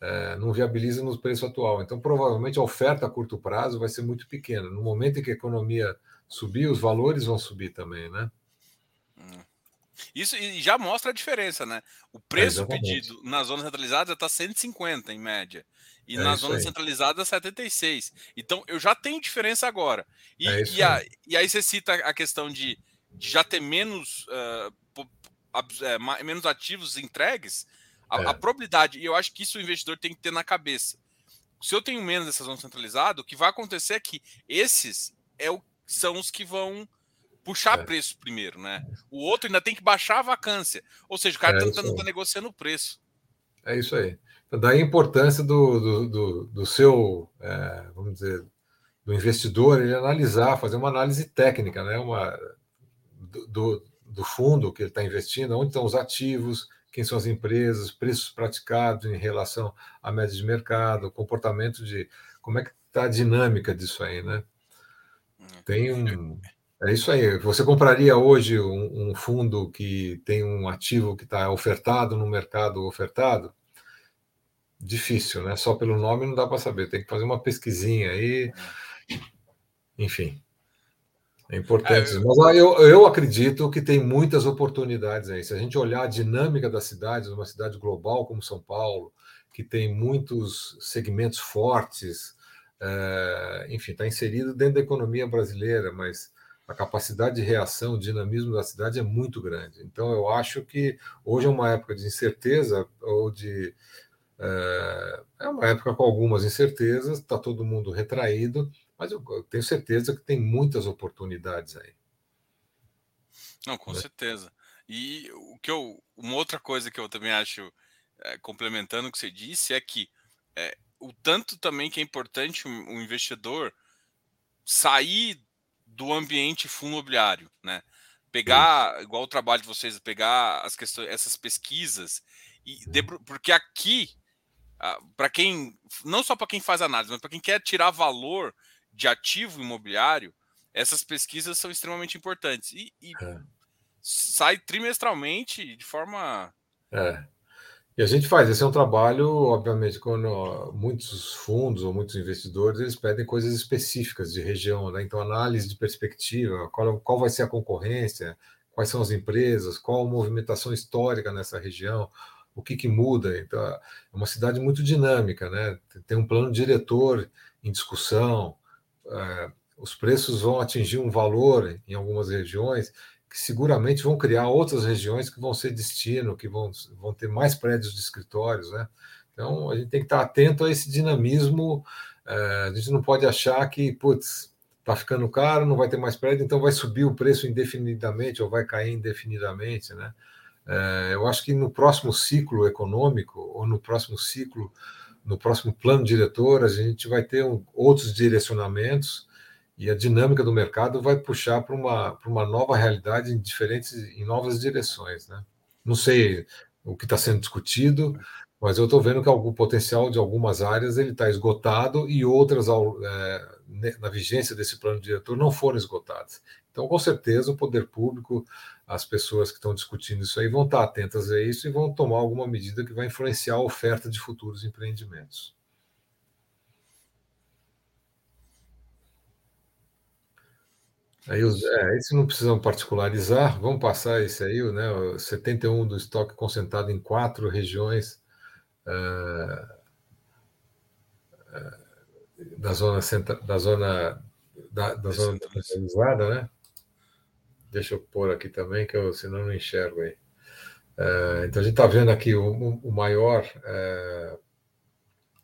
É, não viabiliza no preço atual. Então, provavelmente a oferta a curto prazo vai ser muito pequena. No momento em que a economia subir, os valores vão subir também, né? Isso já mostra a diferença, né? O preço é pedido na zona centralizada está 150 em média. E é na zona aí. centralizada 76. Então eu já tenho diferença agora. E, é e, a, e, aí você cita a questão de, de já ter menos, uh, menos ativos entregues. A, a, é. probabilidade, e eu acho que isso o investidor tem que ter na cabeça. Se eu tenho menos dessa zona centralizada, o que vai acontecer é que esses é o, são os que vão puxar é. preço primeiro, né? O outro ainda tem que baixar a vacância. Ou seja, o cara é tá, tá, tá negociando o preço. É isso aí. Então, daí a importância do, do, do, do seu, é, vamos dizer, do investidor, ele analisar, fazer uma análise técnica, né? Uma, do, do fundo que ele está investindo, onde estão os ativos, quem são as empresas, preços praticados em relação à média de mercado, comportamento de como é que está a dinâmica disso aí, né? Hum, tem um é isso aí. Você compraria hoje um, um fundo que tem um ativo que está ofertado no mercado ofertado? Difícil, né? Só pelo nome não dá para saber. Tem que fazer uma pesquisinha aí. Enfim. É importante. É, eu... Mas eu, eu acredito que tem muitas oportunidades aí. Se a gente olhar a dinâmica das cidades, uma cidade global como São Paulo, que tem muitos segmentos fortes, é, enfim, está inserido dentro da economia brasileira, mas a capacidade de reação, o dinamismo da cidade é muito grande. Então, eu acho que hoje é uma época de incerteza ou de. É, é uma época com algumas incertezas, está todo mundo retraído, mas eu tenho certeza que tem muitas oportunidades aí. Não, com né? certeza. E o que eu, uma outra coisa que eu também acho, é, complementando o que você disse, é que é, o tanto também que é importante o um, um investidor sair do ambiente fundo imobiliário, né? Pegar, Sim. igual o trabalho de vocês, pegar as questões, essas pesquisas e porque aqui, para quem, não só para quem faz análise, mas para quem quer tirar valor de ativo imobiliário, essas pesquisas são extremamente importantes e, e é. sai trimestralmente de forma é. E a gente faz, esse é um trabalho, obviamente, quando muitos fundos ou muitos investidores, eles pedem coisas específicas de região, né? Então, análise de perspectiva, qual, qual vai ser a concorrência, quais são as empresas, qual a movimentação histórica nessa região, o que, que muda. Então, é uma cidade muito dinâmica, né? Tem um plano diretor em discussão, é, os preços vão atingir um valor em algumas regiões, que seguramente vão criar outras regiões que vão ser destino, que vão, vão ter mais prédios de escritórios, né? Então, a gente tem que estar atento a esse dinamismo. É, a gente não pode achar que, putz, está ficando caro, não vai ter mais prédio, então vai subir o preço indefinidamente ou vai cair indefinidamente, né? É, eu acho que no próximo ciclo econômico ou no próximo ciclo, no próximo plano diretor, a gente vai ter um, outros direcionamentos e a dinâmica do mercado vai puxar para uma, para uma nova realidade em diferentes, em novas direções. Né? Não sei o que está sendo discutido, mas eu estou vendo que algum potencial de algumas áreas ele está esgotado e outras é, na vigência desse plano diretor não foram esgotadas. Então, com certeza, o poder público, as pessoas que estão discutindo isso aí vão estar atentas a isso e vão tomar alguma medida que vai influenciar a oferta de futuros empreendimentos. Aí os, é, esse não precisam particularizar, vamos passar esse aí, né? O 71 do estoque concentrado em quatro regiões uh, uh, da zona centra, da zona da, da zona centralizada, né? Deixa eu pôr aqui também, que eu senão não enxergo aí. Uh, então a gente está vendo aqui o, o maior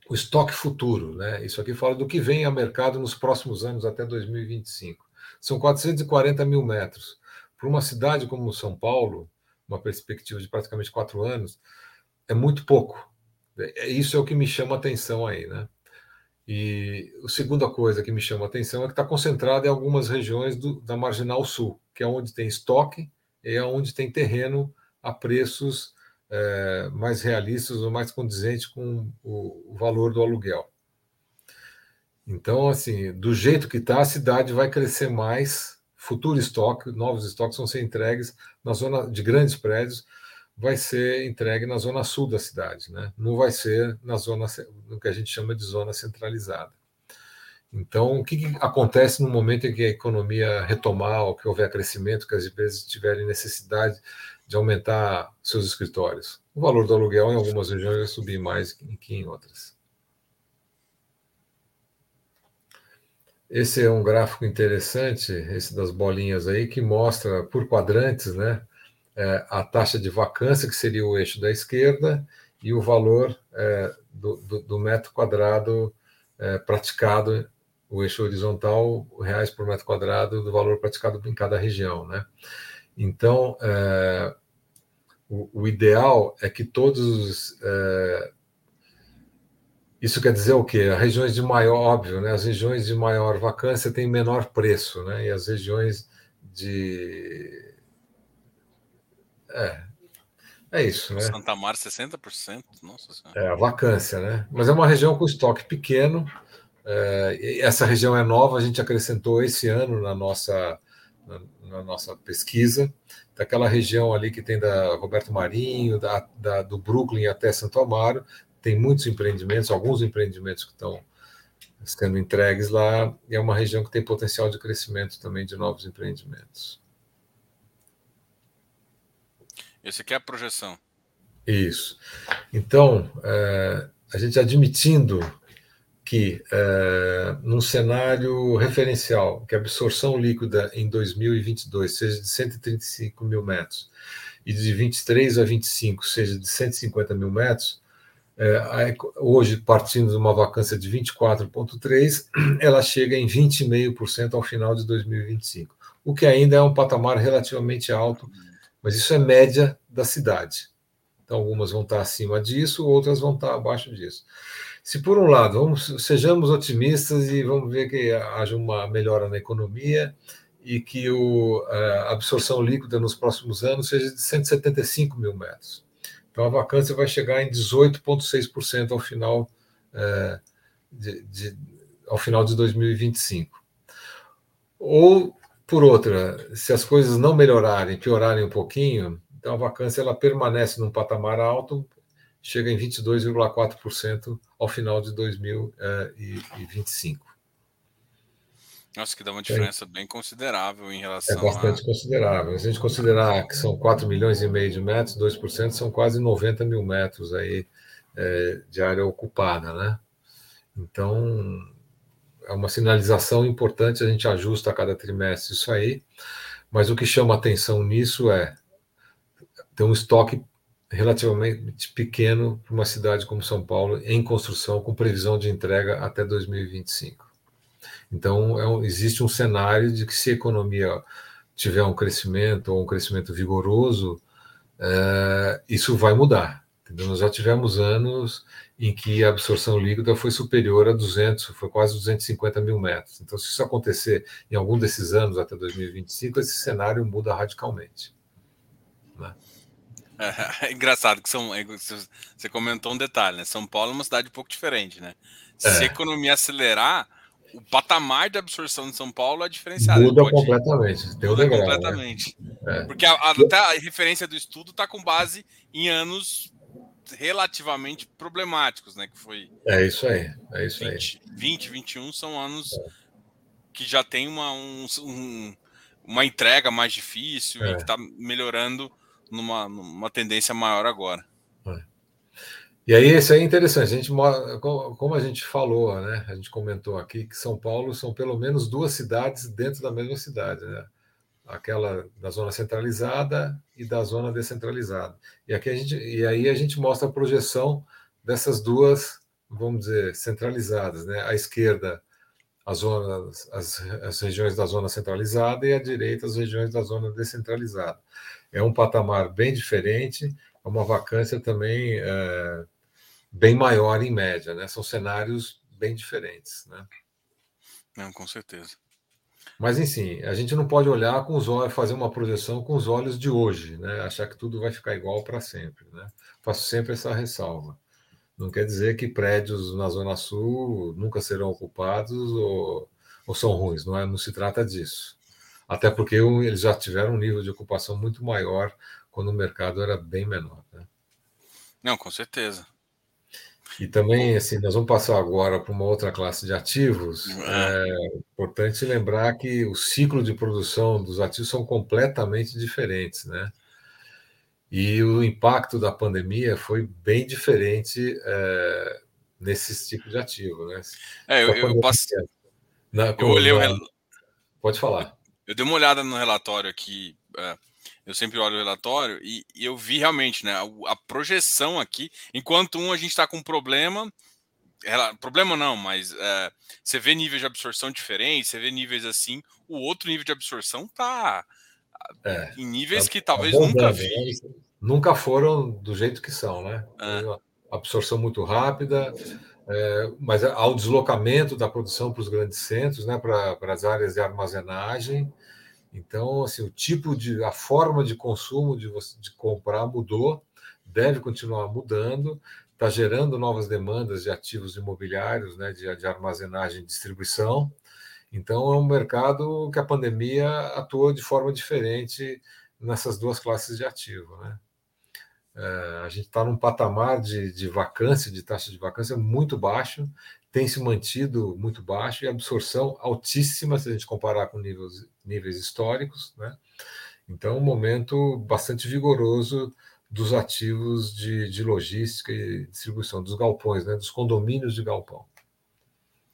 o estoque futuro, né? Isso aqui fala do que vem ao mercado nos próximos anos até 2025. São 440 mil metros. Para uma cidade como São Paulo, uma perspectiva de praticamente quatro anos, é muito pouco. É, isso é o que me chama a atenção aí, né? E a segunda coisa que me chama a atenção é que está concentrado em algumas regiões do, da Marginal Sul, que é onde tem estoque e é onde tem terreno a preços é, mais realistas ou mais condizentes com o, o valor do aluguel. Então, assim, do jeito que está, a cidade vai crescer mais. Futuro estoque, novos estoques vão ser entregues na zona de grandes prédios, vai ser entregue na zona sul da cidade, né? Não vai ser na zona, no que a gente chama de zona centralizada. Então, o que, que acontece no momento em que a economia retomar, ou que houver crescimento, que as empresas tiverem necessidade de aumentar seus escritórios? O valor do aluguel em algumas regiões vai subir mais que em outras. Esse é um gráfico interessante, esse das bolinhas aí, que mostra por quadrantes né, é, a taxa de vacância, que seria o eixo da esquerda, e o valor é, do, do, do, metro quadrado é, praticado, o eixo horizontal, reais por metro quadrado, do valor praticado em cada região. Né? Então, é, o, o, ideal é que todos é, isso quer dizer o quê? As regiões de maior, óbvio, né? As regiões de maior vacância têm menor preço, né? E as regiões de é, É isso, né? Santa Mar 60%, nossa senhora. É a vacância, né? Mas é uma região com estoque pequeno. É, essa região é nova, a gente acrescentou esse ano na nossa, na, na nossa pesquisa, daquela região ali que tem da Roberto Marinho, da, da, do Brooklyn até Santo Amaro, tem muitos empreendimentos, alguns empreendimentos que estão sendo entregues lá, e é uma região que tem potencial de crescimento também de novos empreendimentos. Esse aqui é a projeção. Isso. Então, é, a gente admitindo que, é, num cenário referencial, que a absorção líquida em 2022 seja de 135 mil metros e de 23 a 25 seja de 150 mil metros, é, hoje, partindo de uma vacância de 24,3%, ela chega em 20,5% ao final de 2025, o que ainda é um patamar relativamente alto mas isso é média da cidade. Então, algumas vão estar acima disso, outras vão estar abaixo disso. Se, por um lado, vamos, sejamos otimistas e vamos ver que haja uma melhora na economia e que a absorção líquida nos próximos anos seja de 175 mil metros. Então, a vacância vai chegar em 18,6% ao final, é, de, de, ao final de 2025. Ou por outra, se as coisas não melhorarem, piorarem um pouquinho, então a vacância ela permanece num patamar alto, chega em 22,4% ao final de 2025. Nossa, que dá uma diferença é. bem considerável em relação É bastante a... considerável. Se a gente considerar que são 4 milhões e meio de metros, 2% são quase 90 mil metros aí é, de área ocupada, né? Então, é uma sinalização importante, a gente ajusta a cada trimestre isso aí, mas o que chama atenção nisso é ter um estoque relativamente pequeno para uma cidade como São Paulo em construção, com previsão de entrega até 2025. Então, é um, existe um cenário de que se a economia tiver um crescimento ou um crescimento vigoroso, é, isso vai mudar. Entendeu? Nós já tivemos anos em que a absorção líquida foi superior a 200, foi quase 250 mil metros. Então, se isso acontecer em algum desses anos até 2025, esse cenário muda radicalmente. Né? É, é, engraçado que são, é, você comentou um detalhe, né? São Paulo é uma cidade um pouco diferente, né? Se é. a economia acelerar, o patamar de absorção de São Paulo é diferenciado. Muda completamente. Muda degrau, né? completamente. Né? Porque a, a, até a referência do estudo está com base em anos relativamente problemáticos, né? Que foi. É isso aí. É isso 20, aí. 20, 21 são anos é. que já tem uma, um, um, uma entrega mais difícil é. e que está melhorando numa, numa tendência maior agora. E aí, isso aí é interessante. A gente, como a gente falou, né? A gente comentou aqui que São Paulo são pelo menos duas cidades dentro da mesma cidade, né? aquela da zona centralizada e da zona descentralizada. E aqui a gente e aí a gente mostra a projeção dessas duas, vamos dizer, centralizadas, né? À esquerda as zonas, as, as regiões da zona centralizada e à direita as regiões da zona descentralizada. É um patamar bem diferente, é uma vacância também é, bem maior em média, né? São cenários bem diferentes, né? Não, com certeza. Mas, enfim, a gente não pode olhar com os olhos, fazer uma projeção com os olhos de hoje, né? achar que tudo vai ficar igual para sempre. Né? Faço sempre essa ressalva. Não quer dizer que prédios na Zona Sul nunca serão ocupados ou, ou são ruins, não, é, não se trata disso. Até porque eles já tiveram um nível de ocupação muito maior quando o mercado era bem menor. Né? Não, com certeza. E também, assim, nós vamos passar agora para uma outra classe de ativos. É. é importante lembrar que o ciclo de produção dos ativos são completamente diferentes, né? E o impacto da pandemia foi bem diferente é, nesses tipos de ativo, né? É, eu, eu, passei, na, eu olhei na, o rel... Pode falar. Eu, eu, dei uma olhada no relatório aqui. É, eu sempre olho o relatório e, e eu vi realmente, né, a, a, projeção aqui, enquanto um a gente está com problema, ela, problema não, mas é, você vê níveis de absorção diferentes, você vê níveis assim, o outro nível de absorção tá é, em níveis tá, que talvez tá nunca vi. Né? Nunca foram do jeito que são, né? É. Absorção muito rápida, é, mas ao deslocamento da produção para os grandes centros, né, para, para as áreas de armazenagem, então, assim, o tipo de, a forma de consumo de, de comprar mudou. deve continuar mudando, está gerando novas demandas de ativos imobiliários, né, de, de armazenagem e distribuição. Então, é um mercado que a pandemia atuou de forma diferente nessas duas classes de ativo. Né? É, a gente está num patamar de, de vacância, de taxa de vacância muito baixo, tem se mantido muito baixo e absorção altíssima se a gente comparar com níveis, níveis históricos. Né? Então, um momento bastante vigoroso dos ativos de, de logística e distribuição, dos galpões, né, dos condomínios de galpão,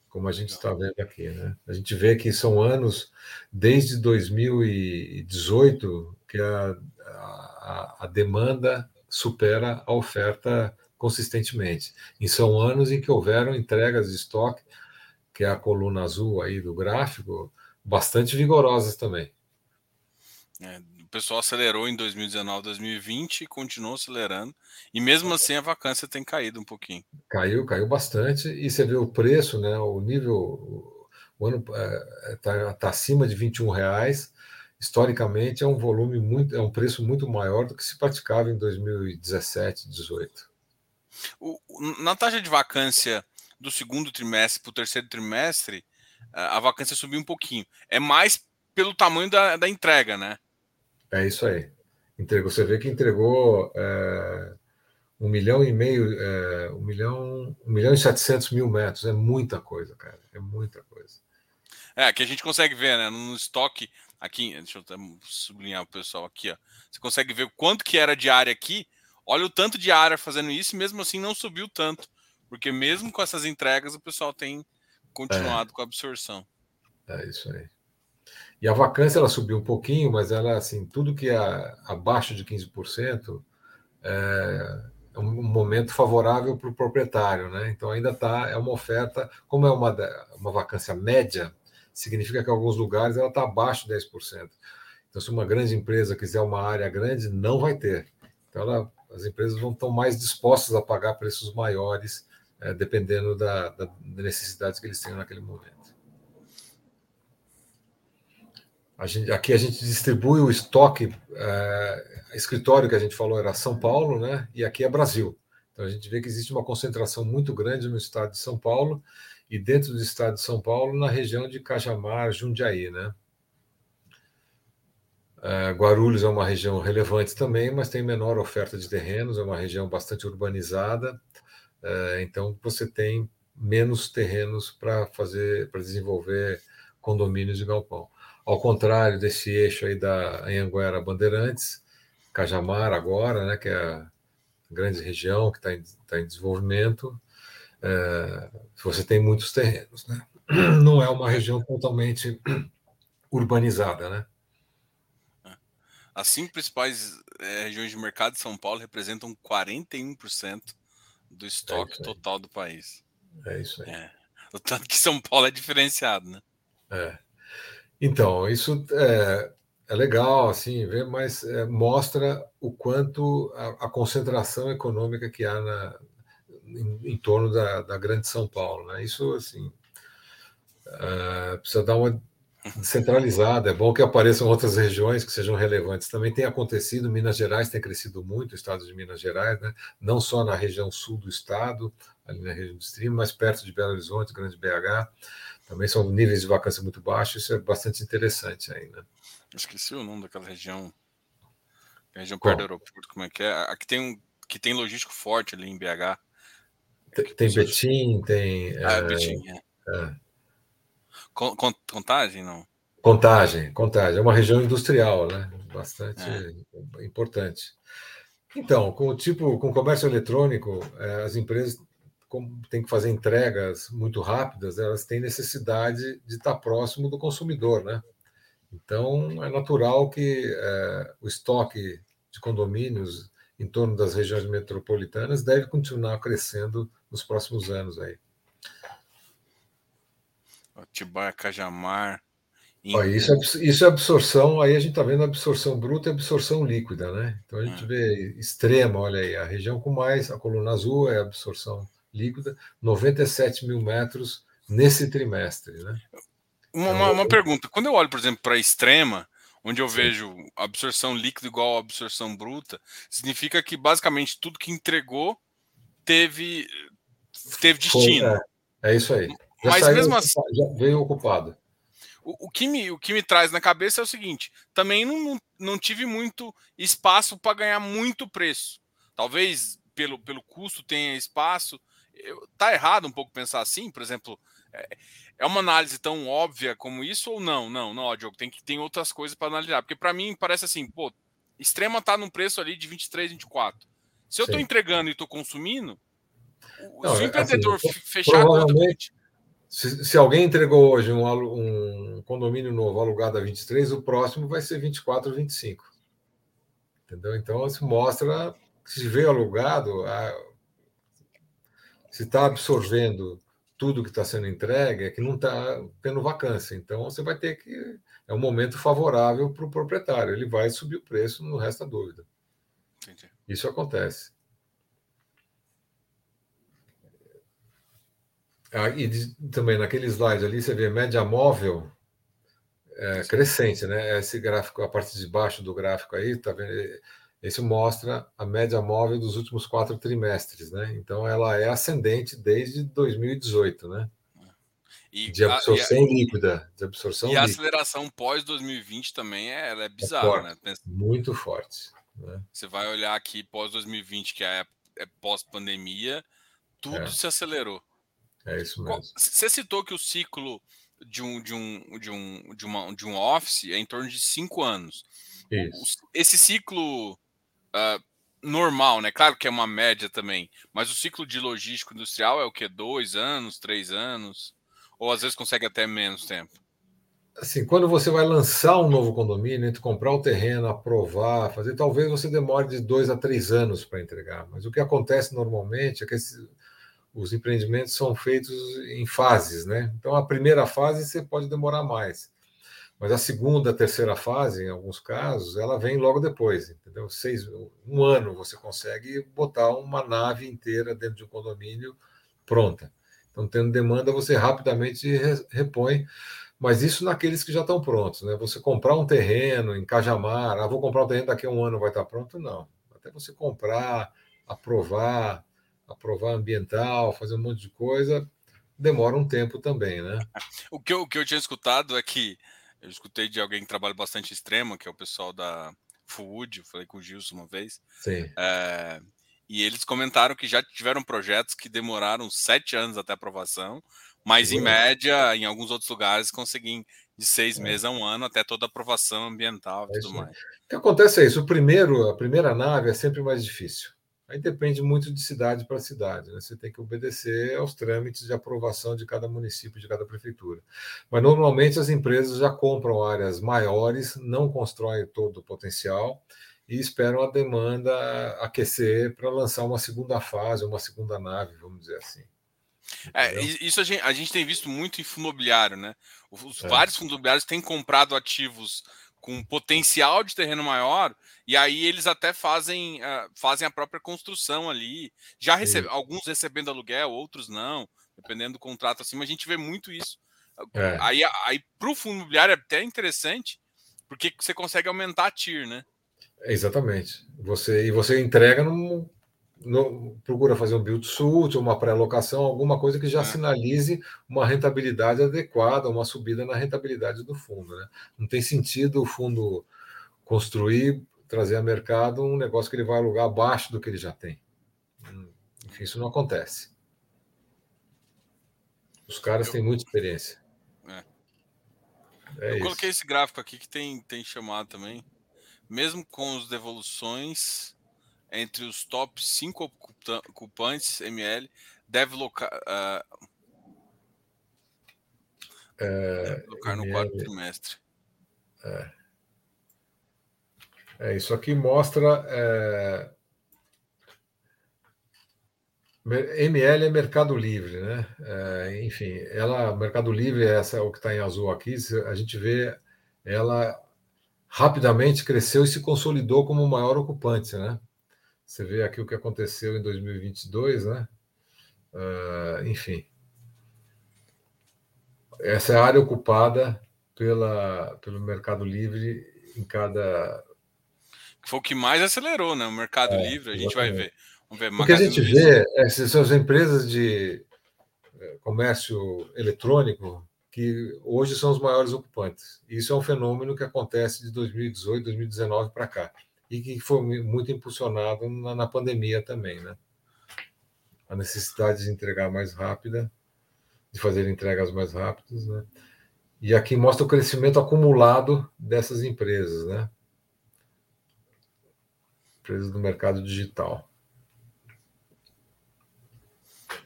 como a gente está vendo aqui. Né? A gente vê que são anos, desde 2018, que a, a, a demanda supera a oferta consistentemente. E são anos em que houveram entregas de estoque, que é a coluna azul aí do gráfico, bastante vigorosas também. É, pessoal acelerou em 2019, 2020 e continuou acelerando. E mesmo assim a vacância tem caído um pouquinho. Caiu, caiu bastante. E você vê o preço, né? O nível, o ano está é, tá acima de 21 reais. Historicamente é um volume muito, é um preço muito maior do que se praticava em 2017, 2018. O, na taxa de vacância do segundo trimestre para o terceiro trimestre, a vacância subiu um pouquinho. É mais pelo tamanho da, da entrega, né? É isso aí. Entregou, você vê que entregou é, um milhão e meio, é, um milhão, um milhão e setecentos mil metros. É muita coisa, cara. É muita coisa. É, que a gente consegue ver, né? No estoque aqui, deixa eu sublinhar o pessoal aqui, ó. Você consegue ver quanto que era de área aqui. Olha o tanto de área fazendo isso, mesmo assim não subiu tanto. Porque mesmo com essas entregas, o pessoal tem continuado é. com a absorção. É isso aí. E a vacância ela subiu um pouquinho, mas ela assim, tudo que é abaixo de 15% é, é um momento favorável para o proprietário, né? Então ainda está, é uma oferta, como é uma, uma vacância média, significa que em alguns lugares ela está abaixo de 10%. Então, se uma grande empresa quiser uma área grande, não vai ter. Então, ela, as empresas vão estar mais dispostas a pagar preços maiores, é, dependendo da, da necessidade que eles tenham naquele momento. A gente, aqui a gente distribui o estoque, é, escritório que a gente falou era São Paulo, né? E aqui é Brasil. Então a gente vê que existe uma concentração muito grande no estado de São Paulo e dentro do estado de São Paulo, na região de Cajamar, Jundiaí, né? É, Guarulhos é uma região relevante também, mas tem menor oferta de terrenos, é uma região bastante urbanizada, é, então você tem menos terrenos para fazer, para desenvolver condomínios de galpão. Ao contrário desse eixo aí da Anhanguera Bandeirantes, Cajamar agora, né, que é a grande região que está em, tá em desenvolvimento, é, você tem muitos terrenos, né? Não é uma região totalmente urbanizada, né? As cinco principais é, regiões de mercado de São Paulo representam 41% do estoque é total do país. É isso aí. É. O tanto que São Paulo é diferenciado, né? É. Então, isso é, é legal, assim, ver, mas é, mostra o quanto a, a, concentração econômica que há na, em, em torno da, da, grande São Paulo. Né? Isso, assim, é, precisa dar uma centralizada. É bom que apareçam outras regiões que sejam relevantes. Também tem acontecido, Minas Gerais tem crescido muito, o estado de Minas Gerais, né? não só na região sul do estado, ali na região do Stream, mas perto de Belo Horizonte, Grande BH. Também são níveis de vacância muito baixos, isso é bastante interessante ainda. Esqueci o nome daquela região. A região perto do aeroporto, como é que é? Aqui tem um que tem logístico forte ali em BH. Tem, tem Betim, tem. Ah, é, Betim, é. é. Contagem, não? Contagem, contagem. É uma região industrial, né? Bastante é. importante. Então, com o tipo, com o comércio eletrônico, é, as empresas como tem que fazer entregas muito rápidas, elas têm necessidade de estar próximo do consumidor, né? Então, é natural que é, o estoque de condomínios em torno das regiões metropolitanas deve continuar crescendo nos próximos anos aí. Atibaia, Cajamar. Ó, isso, é, isso é absorção, aí a gente está vendo absorção bruta e absorção líquida, né? Então a gente é. vê extrema, olha aí, a região com mais, a coluna azul é absorção líquida, 97 mil metros nesse trimestre. Né? Uma, uma, uma pergunta: quando eu olho, por exemplo, para a extrema, onde eu Sim. vejo absorção líquida igual a absorção bruta, significa que basicamente tudo que entregou teve teve destino. Foi, é, é, isso aí. Já Mas saiu, mesmo assim, já veio ocupado. O, o, que me, o que me traz na cabeça é o seguinte: também não, não, tive muito espaço para ganhar muito preço. Talvez pelo, pelo custo tenha espaço. Eu, tá errado um pouco pensar assim, por exemplo. É, é uma análise tão óbvia como isso ou não? Não, não, Diogo, tem que tem outras coisas para analisar. Porque para mim parece assim, pô, extrema tá num preço ali de 23, 24. Se eu estou entregando e estou consumindo, não, se o é, empreendedor assim, fechar provavelmente, se, se, alguém entregou hoje um, um, condomínio novo alugado a 23, o próximo vai ser 24, 25. Entendeu? Então, isso mostra que se veio alugado, a, se está absorvendo tudo que está sendo entregue, é que não está tendo vacância. Então, você vai ter que. É um momento favorável para o proprietário. Ele vai subir o preço, não resta dúvida. Entendi. Isso acontece. E também naquele slide ali você vê média móvel é, crescente, né? Esse gráfico, a parte de baixo do gráfico aí, tá vendo? Esse mostra a média móvel dos últimos quatro trimestres, né? Então ela é ascendente desde 2018, né? E de absorção a, e a, líquida, de absorção E a aceleração pós 2020 também é, ela é bizarra, é forte, né? Muito forte. Né? Você vai olhar aqui pós 2020, que é, é pós pandemia, tudo é. se acelerou. É isso mesmo. Você citou que o ciclo de um, de um, de um, de uma, de um office é em torno de cinco anos. Isso. Esse ciclo uh, normal, né? Claro que é uma média também, mas o ciclo de logístico industrial é o que? Dois anos, três anos? Ou às vezes consegue até menos tempo? Assim, quando você vai lançar um novo condomínio, entre comprar o terreno, aprovar, fazer, talvez você demore de dois a três anos para entregar. Mas o que acontece normalmente é que esse, os empreendimentos são feitos em fases, né? Então, a primeira fase você pode demorar mais, mas a segunda, a terceira fase, em alguns casos, ela vem logo depois, entendeu? Seis, um ano você consegue botar uma nave inteira dentro de um condomínio pronta. Então, tendo demanda, você rapidamente repõe, mas isso naqueles que já estão prontos, né? Você comprar um terreno em Cajamar, ah, vou comprar um terreno daqui a um ano vai estar pronto? Não. Até você comprar, aprovar, aprovar ambiental, fazer um monte de coisa, demora um tempo também, né? O que eu, o que eu tinha escutado é que eu escutei de alguém que trabalha bastante extremo, que é o pessoal da Food, falei com o Gilson uma vez. Sim. É, e eles comentaram que já tiveram projetos que demoraram sete anos até aprovação, mas em média, em alguns outros lugares, conseguem de seis é. meses a um ano até toda a aprovação ambiental e é tudo mais. O que acontece é isso: o primeiro, a primeira nave é sempre mais difícil. Aí depende muito de cidade para cidade. Né? Você tem que obedecer aos trâmites de aprovação de cada município, de cada prefeitura. Mas normalmente as empresas já compram áreas maiores, não constroem todo o potencial e esperam a demanda aquecer para lançar uma segunda fase, uma segunda nave, vamos dizer assim. É, isso a gente, a gente, tem visto muito em fundo imobiliário, né? Os é. vários fundos imobiliários têm comprado ativos com potencial de terreno maior, e aí eles até fazem, uh, fazem a própria construção ali. Já recebe, alguns recebendo aluguel, outros não, dependendo do contrato assim, mas a gente vê muito isso. É. Aí, aí para o fundo imobiliário é até interessante, porque você consegue aumentar a TIR, né? Exatamente. Você, e você entrega num, no, procura fazer um build suit, uma pré-locação, alguma coisa que já é. sinalize uma rentabilidade adequada, uma subida na rentabilidade do fundo. Né? Não tem sentido o fundo construir, trazer a mercado um negócio que ele vai alugar abaixo do que ele já tem. Enfim, isso não acontece. Os caras Eu... têm muita experiência. É. É Eu isso. coloquei esse gráfico aqui que tem, tem chamado também. Mesmo com as devoluções entre os top 5 ocupantes ML deve locar, uh, é, locar no quarto trimestre. É. é. isso aqui mostra. É, ML é Mercado Livre, né? É, enfim, ela, Mercado Livre, essa o que está em azul aqui, a gente vê ela rapidamente cresceu e se consolidou como o maior ocupante, né? Você vê aqui o que aconteceu em 2022, né? Uh, enfim. Essa é a área ocupada pela, pelo Mercado Livre em cada. Foi o que mais acelerou, né? O Mercado é, Livre, a gente vai ver. Vamos ver o que a gente vê é, são as empresas de é, comércio eletrônico que hoje são os maiores ocupantes. Isso é um fenômeno que acontece de 2018, 2019 para cá e que foi muito impulsionado na, na, pandemia também, né? A necessidade de entregar mais rápida, de fazer entregas mais rápidas, né? E aqui mostra o crescimento acumulado dessas empresas, né? Empresas do mercado digital.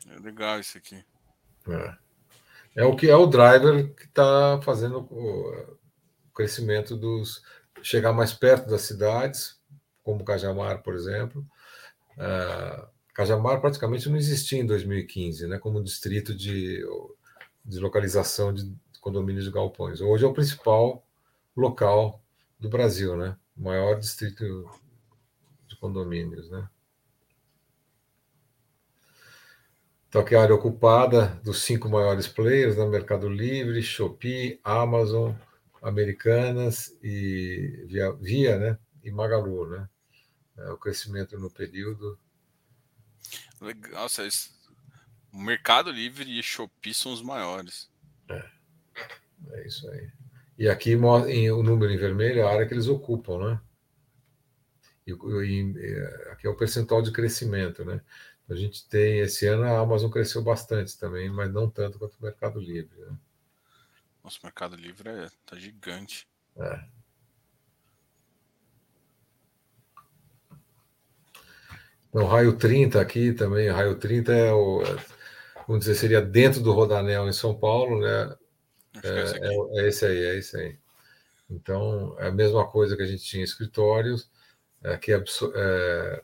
É legal isso aqui. É, é o que é o driver que está fazendo o crescimento dos chegar mais perto das cidades, como Cajamar, por exemplo. Uh, Cajamar praticamente não existia em 2015, né, como distrito de, de localização de condomínios de galpões. Hoje é o principal local do Brasil, né, o maior distrito de condomínios, né. Então, aqui a área ocupada dos cinco maiores players, né? Mercado Livre, Shopee, Amazon, Americanas e Via, Via né? e Magalu. Né? É, o crescimento no período. Legal, o Mercado Livre e Shopee são os maiores. É, é isso aí. E aqui em, o número em vermelho é a área que eles ocupam, né? E, e, aqui é o percentual de crescimento, né? A gente tem, esse ano a Amazon cresceu bastante também, mas não tanto quanto o Mercado Livre. Né? Nossa, o Mercado Livre é, tá gigante. É. Então, raio 30 aqui também, raio 30 é o, vamos dizer, seria dentro do Rodanel em São Paulo, né? É, é, é, esse aí, é esse aí. Então, é a mesma coisa que a gente tinha em escritórios, é, que é, é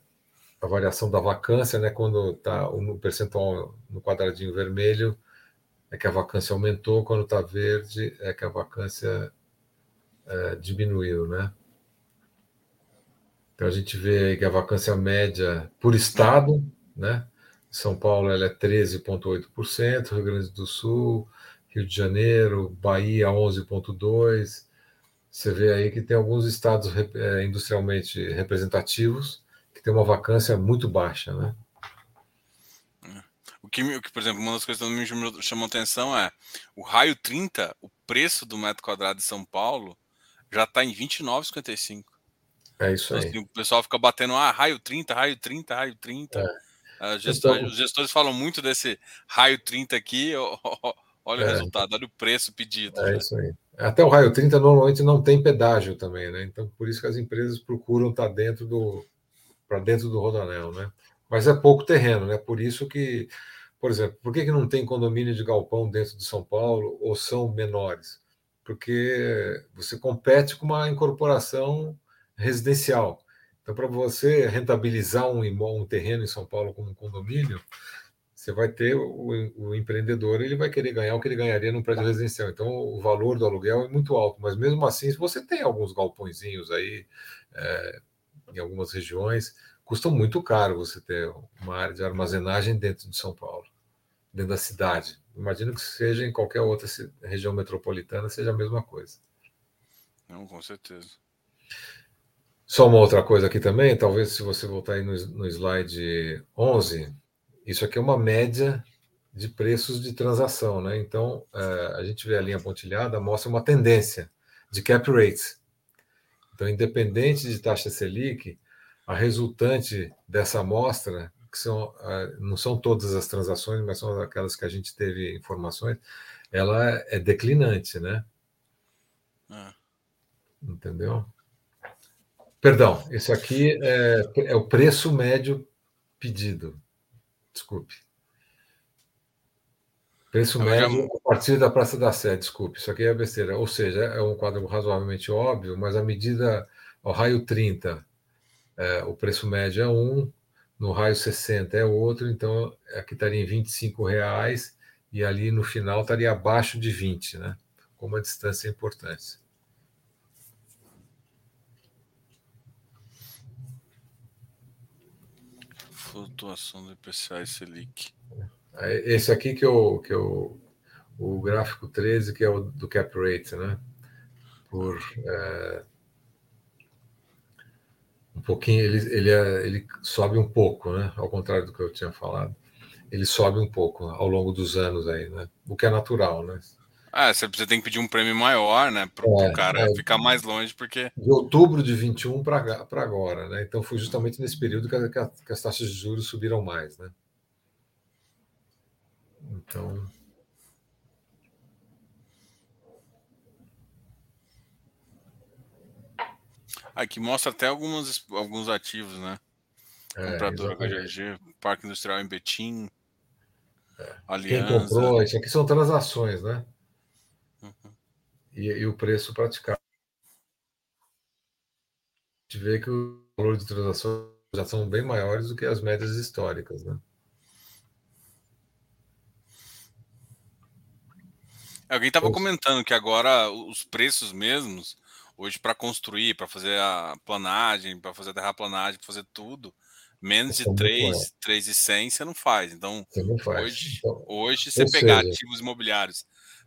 a variação da vacância, né? Quando está o percentual no quadradinho vermelho, é que a vacância aumentou, quando está verde, é que a vacância é, diminuiu, né? A gente vê que a vacância média por estado, né? São Paulo ela é 13,8%, Rio Grande do Sul, Rio de Janeiro, Bahia 11,2%. Você vê aí que tem alguns estados é, industrialmente representativos tem uma vacância muito baixa, né? O que, o que, por exemplo, uma das coisas que me chamou atenção é o raio 30, o preço do metro quadrado de São Paulo já está em 29,55. É isso então, aí. Assim, o pessoal fica batendo, ah, raio 30, raio 30, raio 30. É. Gestor, então, os gestores falam muito desse raio 30 aqui, olha é. o resultado, olha o preço pedido. É já. isso aí. Até o raio 30 normalmente não tem pedágio também, né? Então, por isso que as empresas procuram estar dentro do, para dentro do Rodanel, né? Mas é pouco terreno, né? Por isso que, por exemplo, por que, que não tem condomínio de galpão dentro de São Paulo ou são menores? Porque você compete com uma incorporação residencial. Então, para você rentabilizar um, imóvel, um terreno em São Paulo como um condomínio, você vai ter o, o, empreendedor, ele vai querer ganhar o que ele ganharia num prédio residencial. Então, o valor do aluguel é muito alto, mas mesmo assim, se você tem alguns galpõezinhos aí, é, em algumas regiões, custa muito caro você ter uma área de armazenagem dentro de São Paulo, dentro da cidade. Imagino que seja em qualquer outra região metropolitana, seja a mesma coisa. Não, com certeza. Só uma outra coisa aqui também, talvez se você voltar aí no, no slide 11, isso aqui é uma média de preços de transação, né? Então, é, a gente vê a linha pontilhada, mostra uma tendência de cap rates. Então, independente de taxa Selic, a resultante dessa amostra, que são, não são todas as transações, mas são aquelas que a gente teve informações, ela é declinante, né? Ah. Entendeu? Perdão, isso aqui é, é o preço médio pedido. Desculpe. Preço Eu médio já... a partir da Praça da Sé, desculpe, isso aqui é besteira. Ou seja, é um quadro razoavelmente óbvio, mas a medida ao raio 30, é, o preço médio é um, no raio 60 é outro, então aqui estaria em 25 reais e ali no final estaria abaixo de 20, né? Com uma distância importante. Flutuação do IPCA e Selic. Esse aqui que eu, que eu o gráfico 13, que é o do cap rate, né? por é, um pouquinho, ele, ele, é, ele sobe um pouco, né? Ao contrário do que eu tinha falado. Ele sobe um pouco ao longo dos anos aí, né? O que é natural, né? Ah, você tem que pedir um prêmio maior, né? Para o é, cara é, ficar mais longe, porque. De outubro de 21 para agora, né? Então foi justamente nesse período que, a, que, as taxas de juros subiram mais, né? Então. Aqui mostra até algumas, alguns ativos, né? É, Compradora HGG, Parque Industrial em Betim. É. Quem comprou, isso aqui são transações, né? E, e, o preço praticado. A gente vê que o valor de transações já são bem maiores do que as médias históricas, né? Alguém estava comentando que agora os preços mesmos Hoje, para construir, para fazer a planagem, para fazer a terraplanagem, para fazer tudo, menos de 3, 3 e 100 você não faz. Então, não faz. hoje, então, hoje você pegar seja... ativos imobiliários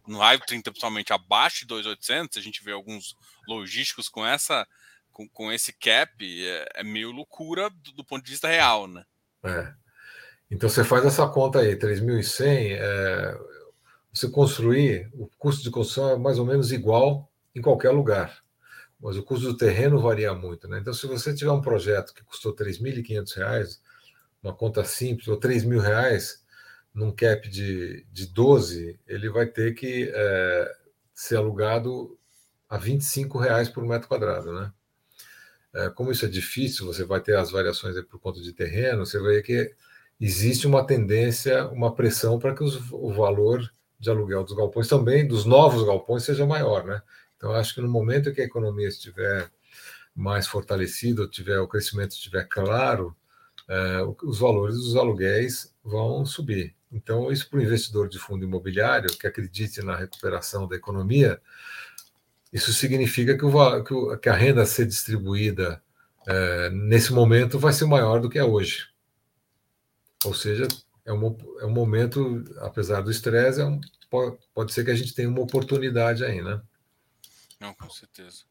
no raio 30, principalmente abaixo de 2,800, a gente vê alguns logísticos com essa com, com esse cap, é, é meio loucura do, do, ponto de vista real, né? É. Então você faz essa conta aí, 3.100, é, você construir, o custo de construção é mais ou menos igual em qualquer lugar mas o custo do terreno varia muito. Né? Então, se você tiver um projeto que custou R$ 3.500, uma conta simples, ou R$ 3.000, num cap de, de 12, ele vai ter que é, ser alugado a R$ 25,00 por metro quadrado. Né? É, como isso é difícil, você vai ter as variações por conta de terreno, você vai ver que existe uma tendência, uma pressão para que os, o valor de aluguel dos galpões também, dos novos galpões, seja maior. Né? Então, acho que no momento que a economia estiver mais fortalecida, tiver o crescimento estiver claro, é, os valores dos aluguéis vão subir. Então, isso para o investidor de fundo imobiliário que acredite na recuperação da economia, isso significa que, o, que a renda a ser distribuída é, nesse momento vai ser maior do que é hoje. Ou seja, é um, é um momento, apesar do estresse, é um, pode, pode ser que a gente tenha uma oportunidade aí, né? Não, com certeza.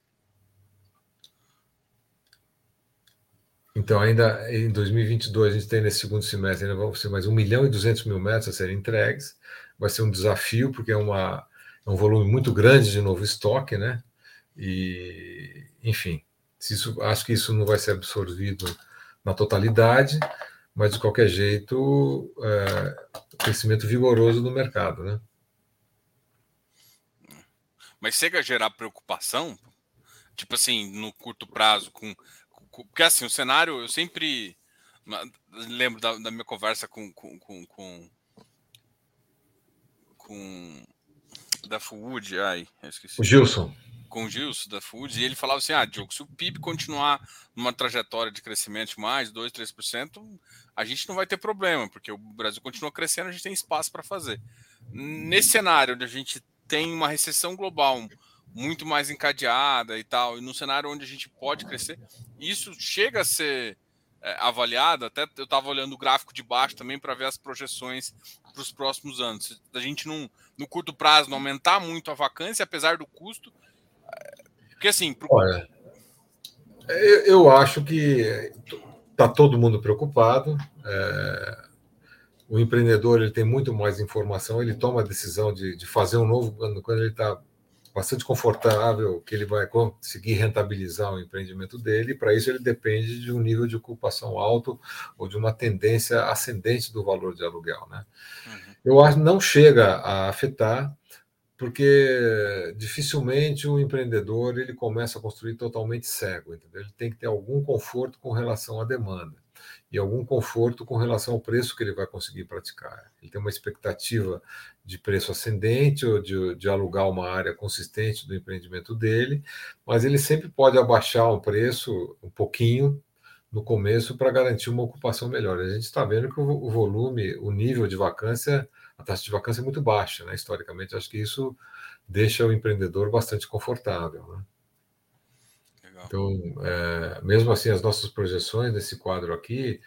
Então, ainda em 2022, a gente tem nesse segundo semestre, ainda vão ser mais 1 milhão e 200 mil metros a serem entregues. Vai ser um desafio, porque é, uma, é um volume muito grande de novo estoque, né? E, enfim, isso, acho que isso não vai ser absorvido na totalidade, mas de qualquer jeito, é, crescimento vigoroso do mercado, né? mas chega a gerar preocupação, tipo assim, no curto prazo, com, porque assim, o cenário, eu sempre lembro da, da minha conversa com, com, com, com, com da Food, ai, esqueci. O Gilson. Com o Gilson da Food, e ele falava assim: ah, Diogo, se o PIB continuar numa trajetória de crescimento de mais 2, 3%, a gente não vai ter problema, porque o Brasil continua crescendo, a gente tem espaço para fazer. Nesse cenário onde a gente tem uma recessão global muito mais encadeada e tal, e num cenário onde a gente pode crescer, isso chega a ser é, avaliado. Até eu estava olhando o gráfico de baixo também para ver as projeções para os próximos anos. A gente não, no curto prazo, não aumentar muito a vacância, apesar do custo. É, porque assim. Pro... Olha, eu, eu acho que está todo mundo preocupado. É, o empreendedor ele tem muito mais informação, ele toma a decisão de, de fazer um novo quando, quando ele está bastante confortável que ele vai conseguir rentabilizar o empreendimento dele. Para isso ele depende de um nível de ocupação alto ou de uma tendência ascendente do valor de aluguel, né? Uhum. Eu acho que não chega a afetar porque dificilmente o empreendedor ele começa a construir totalmente cego, entendeu? Ele tem que ter algum conforto com relação à demanda e algum conforto com relação ao preço que ele vai conseguir praticar. Ele tem uma expectativa de preço ascendente ou de, de alugar uma área consistente do empreendimento dele, mas ele sempre pode abaixar o preço um pouquinho no começo para garantir uma ocupação melhor. A gente está vendo que o, volume, o nível de vacância, a taxa de vacância é muito baixa, né? historicamente. Acho que isso deixa o empreendedor bastante confortável. Né? Então, é, mesmo assim, as nossas projeções nesse quadro aqui,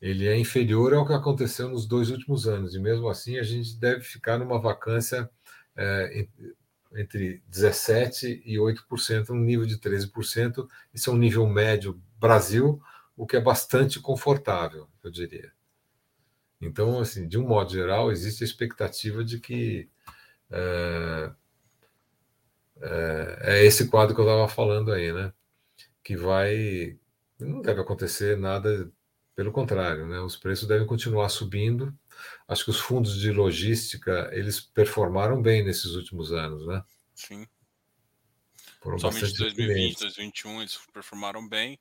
ele é inferior ao que aconteceu nos dois últimos anos, e mesmo assim a gente deve ficar numa vacância é, entre 17% e 8%, um nível de 13%. Isso é um nível médio Brasil, o que é bastante confortável, eu diria. Então, assim, de um modo geral, existe a expectativa de que é, é, é esse quadro que eu estava falando aí, né? Que vai. Não deve acontecer nada, pelo contrário, né? Os preços devem continuar subindo. Acho que os fundos de logística eles performaram bem nesses últimos anos, né? Sim. Foram Somente 2020, 2021 eles performaram bem.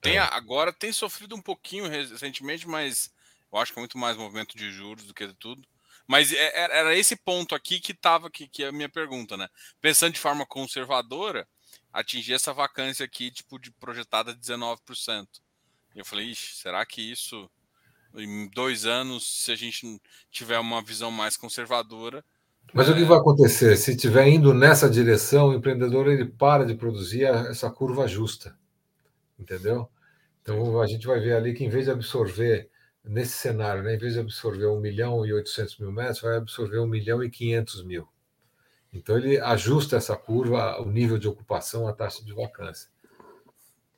Tem, é. Agora tem sofrido um pouquinho recentemente, mas eu acho que é muito mais movimento de juros do que de tudo. Mas é, é, era esse ponto aqui que estava que, que é a minha pergunta, né? Pensando de forma conservadora, atingir essa vacância aqui, tipo, de projetada 19%. E eu falei, Ixi, será que isso, em dois anos, se a gente tiver uma visão mais conservadora. Mas é... o que vai acontecer? Se estiver indo nessa direção, o empreendedor ele para de produzir essa curva justa. Entendeu? Então a gente vai ver ali que em vez de absorver nesse cenário, né, em vez de absorver 1 milhão e 800 mil metros, vai absorver 1 milhão e 500 mil. Então, ele ajusta essa curva, o nível de ocupação, a taxa de vacância,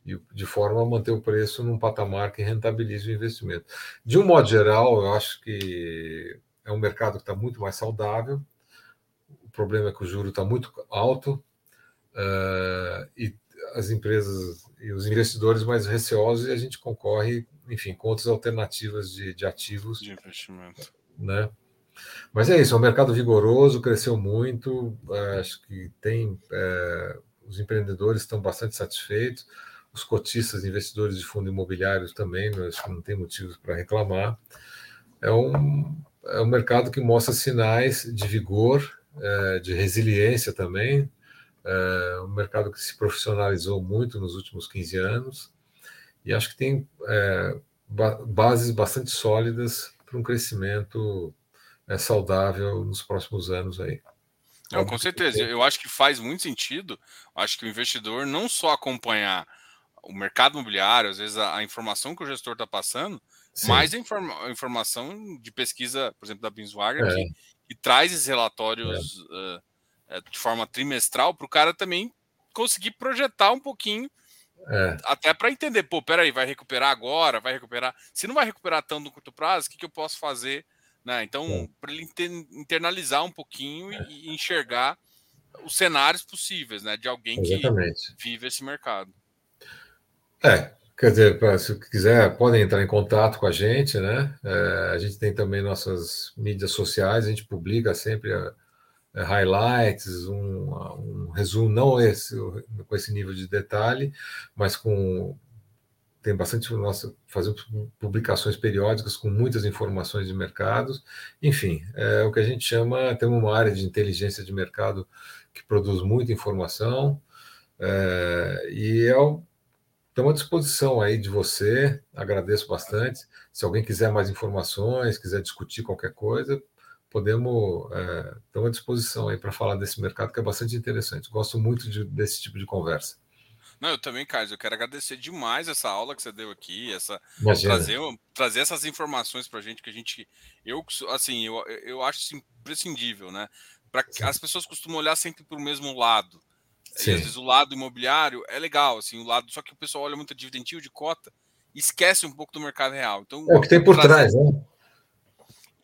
e de forma a manter o preço num patamar que rentabilize o investimento. De um modo geral, eu acho que é um mercado que está muito mais saudável. O problema é que o juro está muito alto uh, e as empresas e os investidores mais receosos e a gente concorre enfim, com outras alternativas de, de ativos. De investimento. Né? Mas é isso, é um mercado vigoroso, cresceu muito, é, acho que tem. É, os empreendedores estão bastante satisfeitos, os cotistas, investidores de fundo imobiliário também, acho que não tem motivos para reclamar. É um, é um mercado que mostra sinais de vigor, é, de resiliência também. É um mercado que se profissionalizou muito nos últimos 15 anos e acho que tem é, bases bastante sólidas para um crescimento é, saudável nos próximos anos aí. Não, com certeza. Eu acho que faz muito sentido. Acho que o investidor não só acompanhar o mercado imobiliário, às vezes a, a informação que o gestor está passando, Sim. mas a, informa informação de pesquisa, por exemplo, da Binswager, é. que, que, traz esses relatórios uh, de forma trimestral para o cara também conseguir projetar um pouquinho é. Até para entender, pô, peraí, vai recuperar agora, vai recuperar. Se não vai recuperar tanto no curto prazo, o que, que eu posso fazer? Né? Então, para ele internalizar um pouquinho é. e, enxergar os cenários possíveis, né? De alguém Exatamente. que vive esse mercado. É, quer dizer, se quiser, podem entrar em contato com a gente, né? É, a gente tem também nossas mídias sociais, a gente publica sempre a, é, highlights, um, um, resumo, não esse, com esse nível de detalhe, mas com tem bastante nossa fazemos publicações periódicas com muitas informações de mercados, enfim, é o que a gente chama, temos uma área de inteligência de mercado que produz muita informação é, e é Estamos à disposição aí de você, agradeço bastante. Se alguém quiser mais informações, quiser discutir qualquer coisa, podemos é, estamos à disposição aí para falar desse mercado que é bastante interessante. Gosto muito de, desse tipo de conversa. Não, eu também, Carlos, eu quero agradecer demais essa aula que você deu aqui, essa trazer, trazer essas informações para a gente que a gente, eu assim, eu, eu acho isso imprescindível, né? Para as pessoas costumam olhar sempre para o mesmo lado. Sim. E às vezes o lado imobiliário é legal, assim, o lado só que o pessoal olha muito a dividendinho de cota e esquece um pouco do mercado real. Então é o que tem por trazer, trás, né?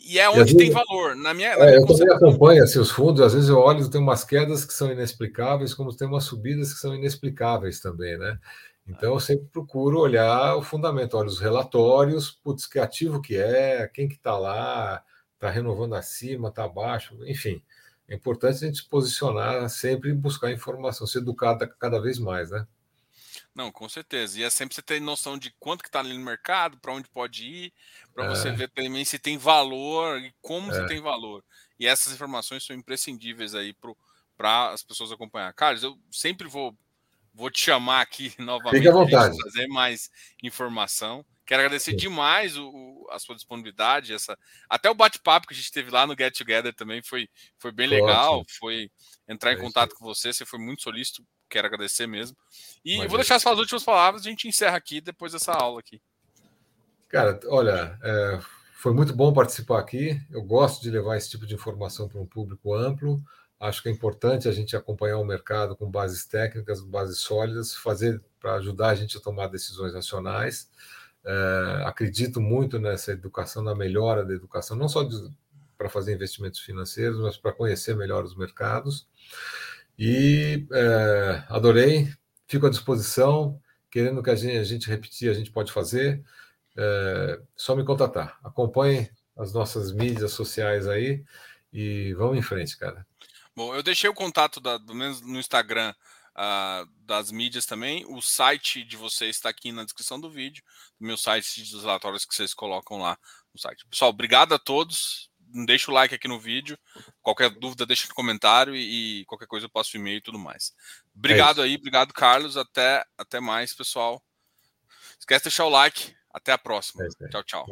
E é onde e tem valor. Na minha, na é, minha eu também acompanho assim, os fundos, às vezes eu olho e tem umas quedas que são inexplicáveis, como tem umas subidas que são inexplicáveis também, né? Então eu sempre procuro olhar o fundamento, olho os relatórios, putz, que ativo que é, quem que está lá, está renovando acima, está abaixo, enfim. É importante a gente se posicionar sempre e buscar informação, se educar cada vez mais, né? Não, com certeza. E é sempre você ter noção de quanto que está ali no mercado, para onde pode ir, para é. você ver também se tem valor e como é. se tem valor. E essas informações são imprescindíveis aí para as pessoas acompanhar. Carlos, eu sempre vou, vou te chamar aqui novamente para trazer mais informação. Quero agradecer demais o, o, a sua disponibilidade, essa até o bate-papo que a gente teve lá no Get Together também foi, foi bem legal. Foi entrar em é contato com você, você foi muito solícito quero agradecer mesmo. E Mas vou deixar as suas últimas palavras, a gente encerra aqui depois dessa aula aqui. Cara, olha, é, foi muito bom participar aqui. Eu gosto de levar esse tipo de informação para um público amplo. Acho que é importante a gente acompanhar o mercado com bases técnicas, bases sólidas, fazer para ajudar a gente a tomar decisões racionais. É, acredito muito nessa educação, na melhora da educação, não só para fazer investimentos financeiros, mas para conhecer melhor os mercados. E é, adorei, fico à disposição, querendo que a gente, a gente repetir, a gente pode fazer. É, só me contatar. Acompanhe as nossas mídias sociais aí e vamos em frente, cara. Bom, eu deixei o contato, da, do menos no Instagram, uh, das mídias também. O site de vocês está aqui na descrição do vídeo. Meu site dos relatórios que vocês colocam lá no site. Pessoal, obrigado a todos. Deixa o like aqui no vídeo. Qualquer dúvida, deixa no comentário e, e qualquer coisa eu passo e-mail e tudo mais. Obrigado é aí, obrigado, Carlos. Até, até mais, pessoal. Esquece de deixar o like. Até a próxima. É tchau, tchau.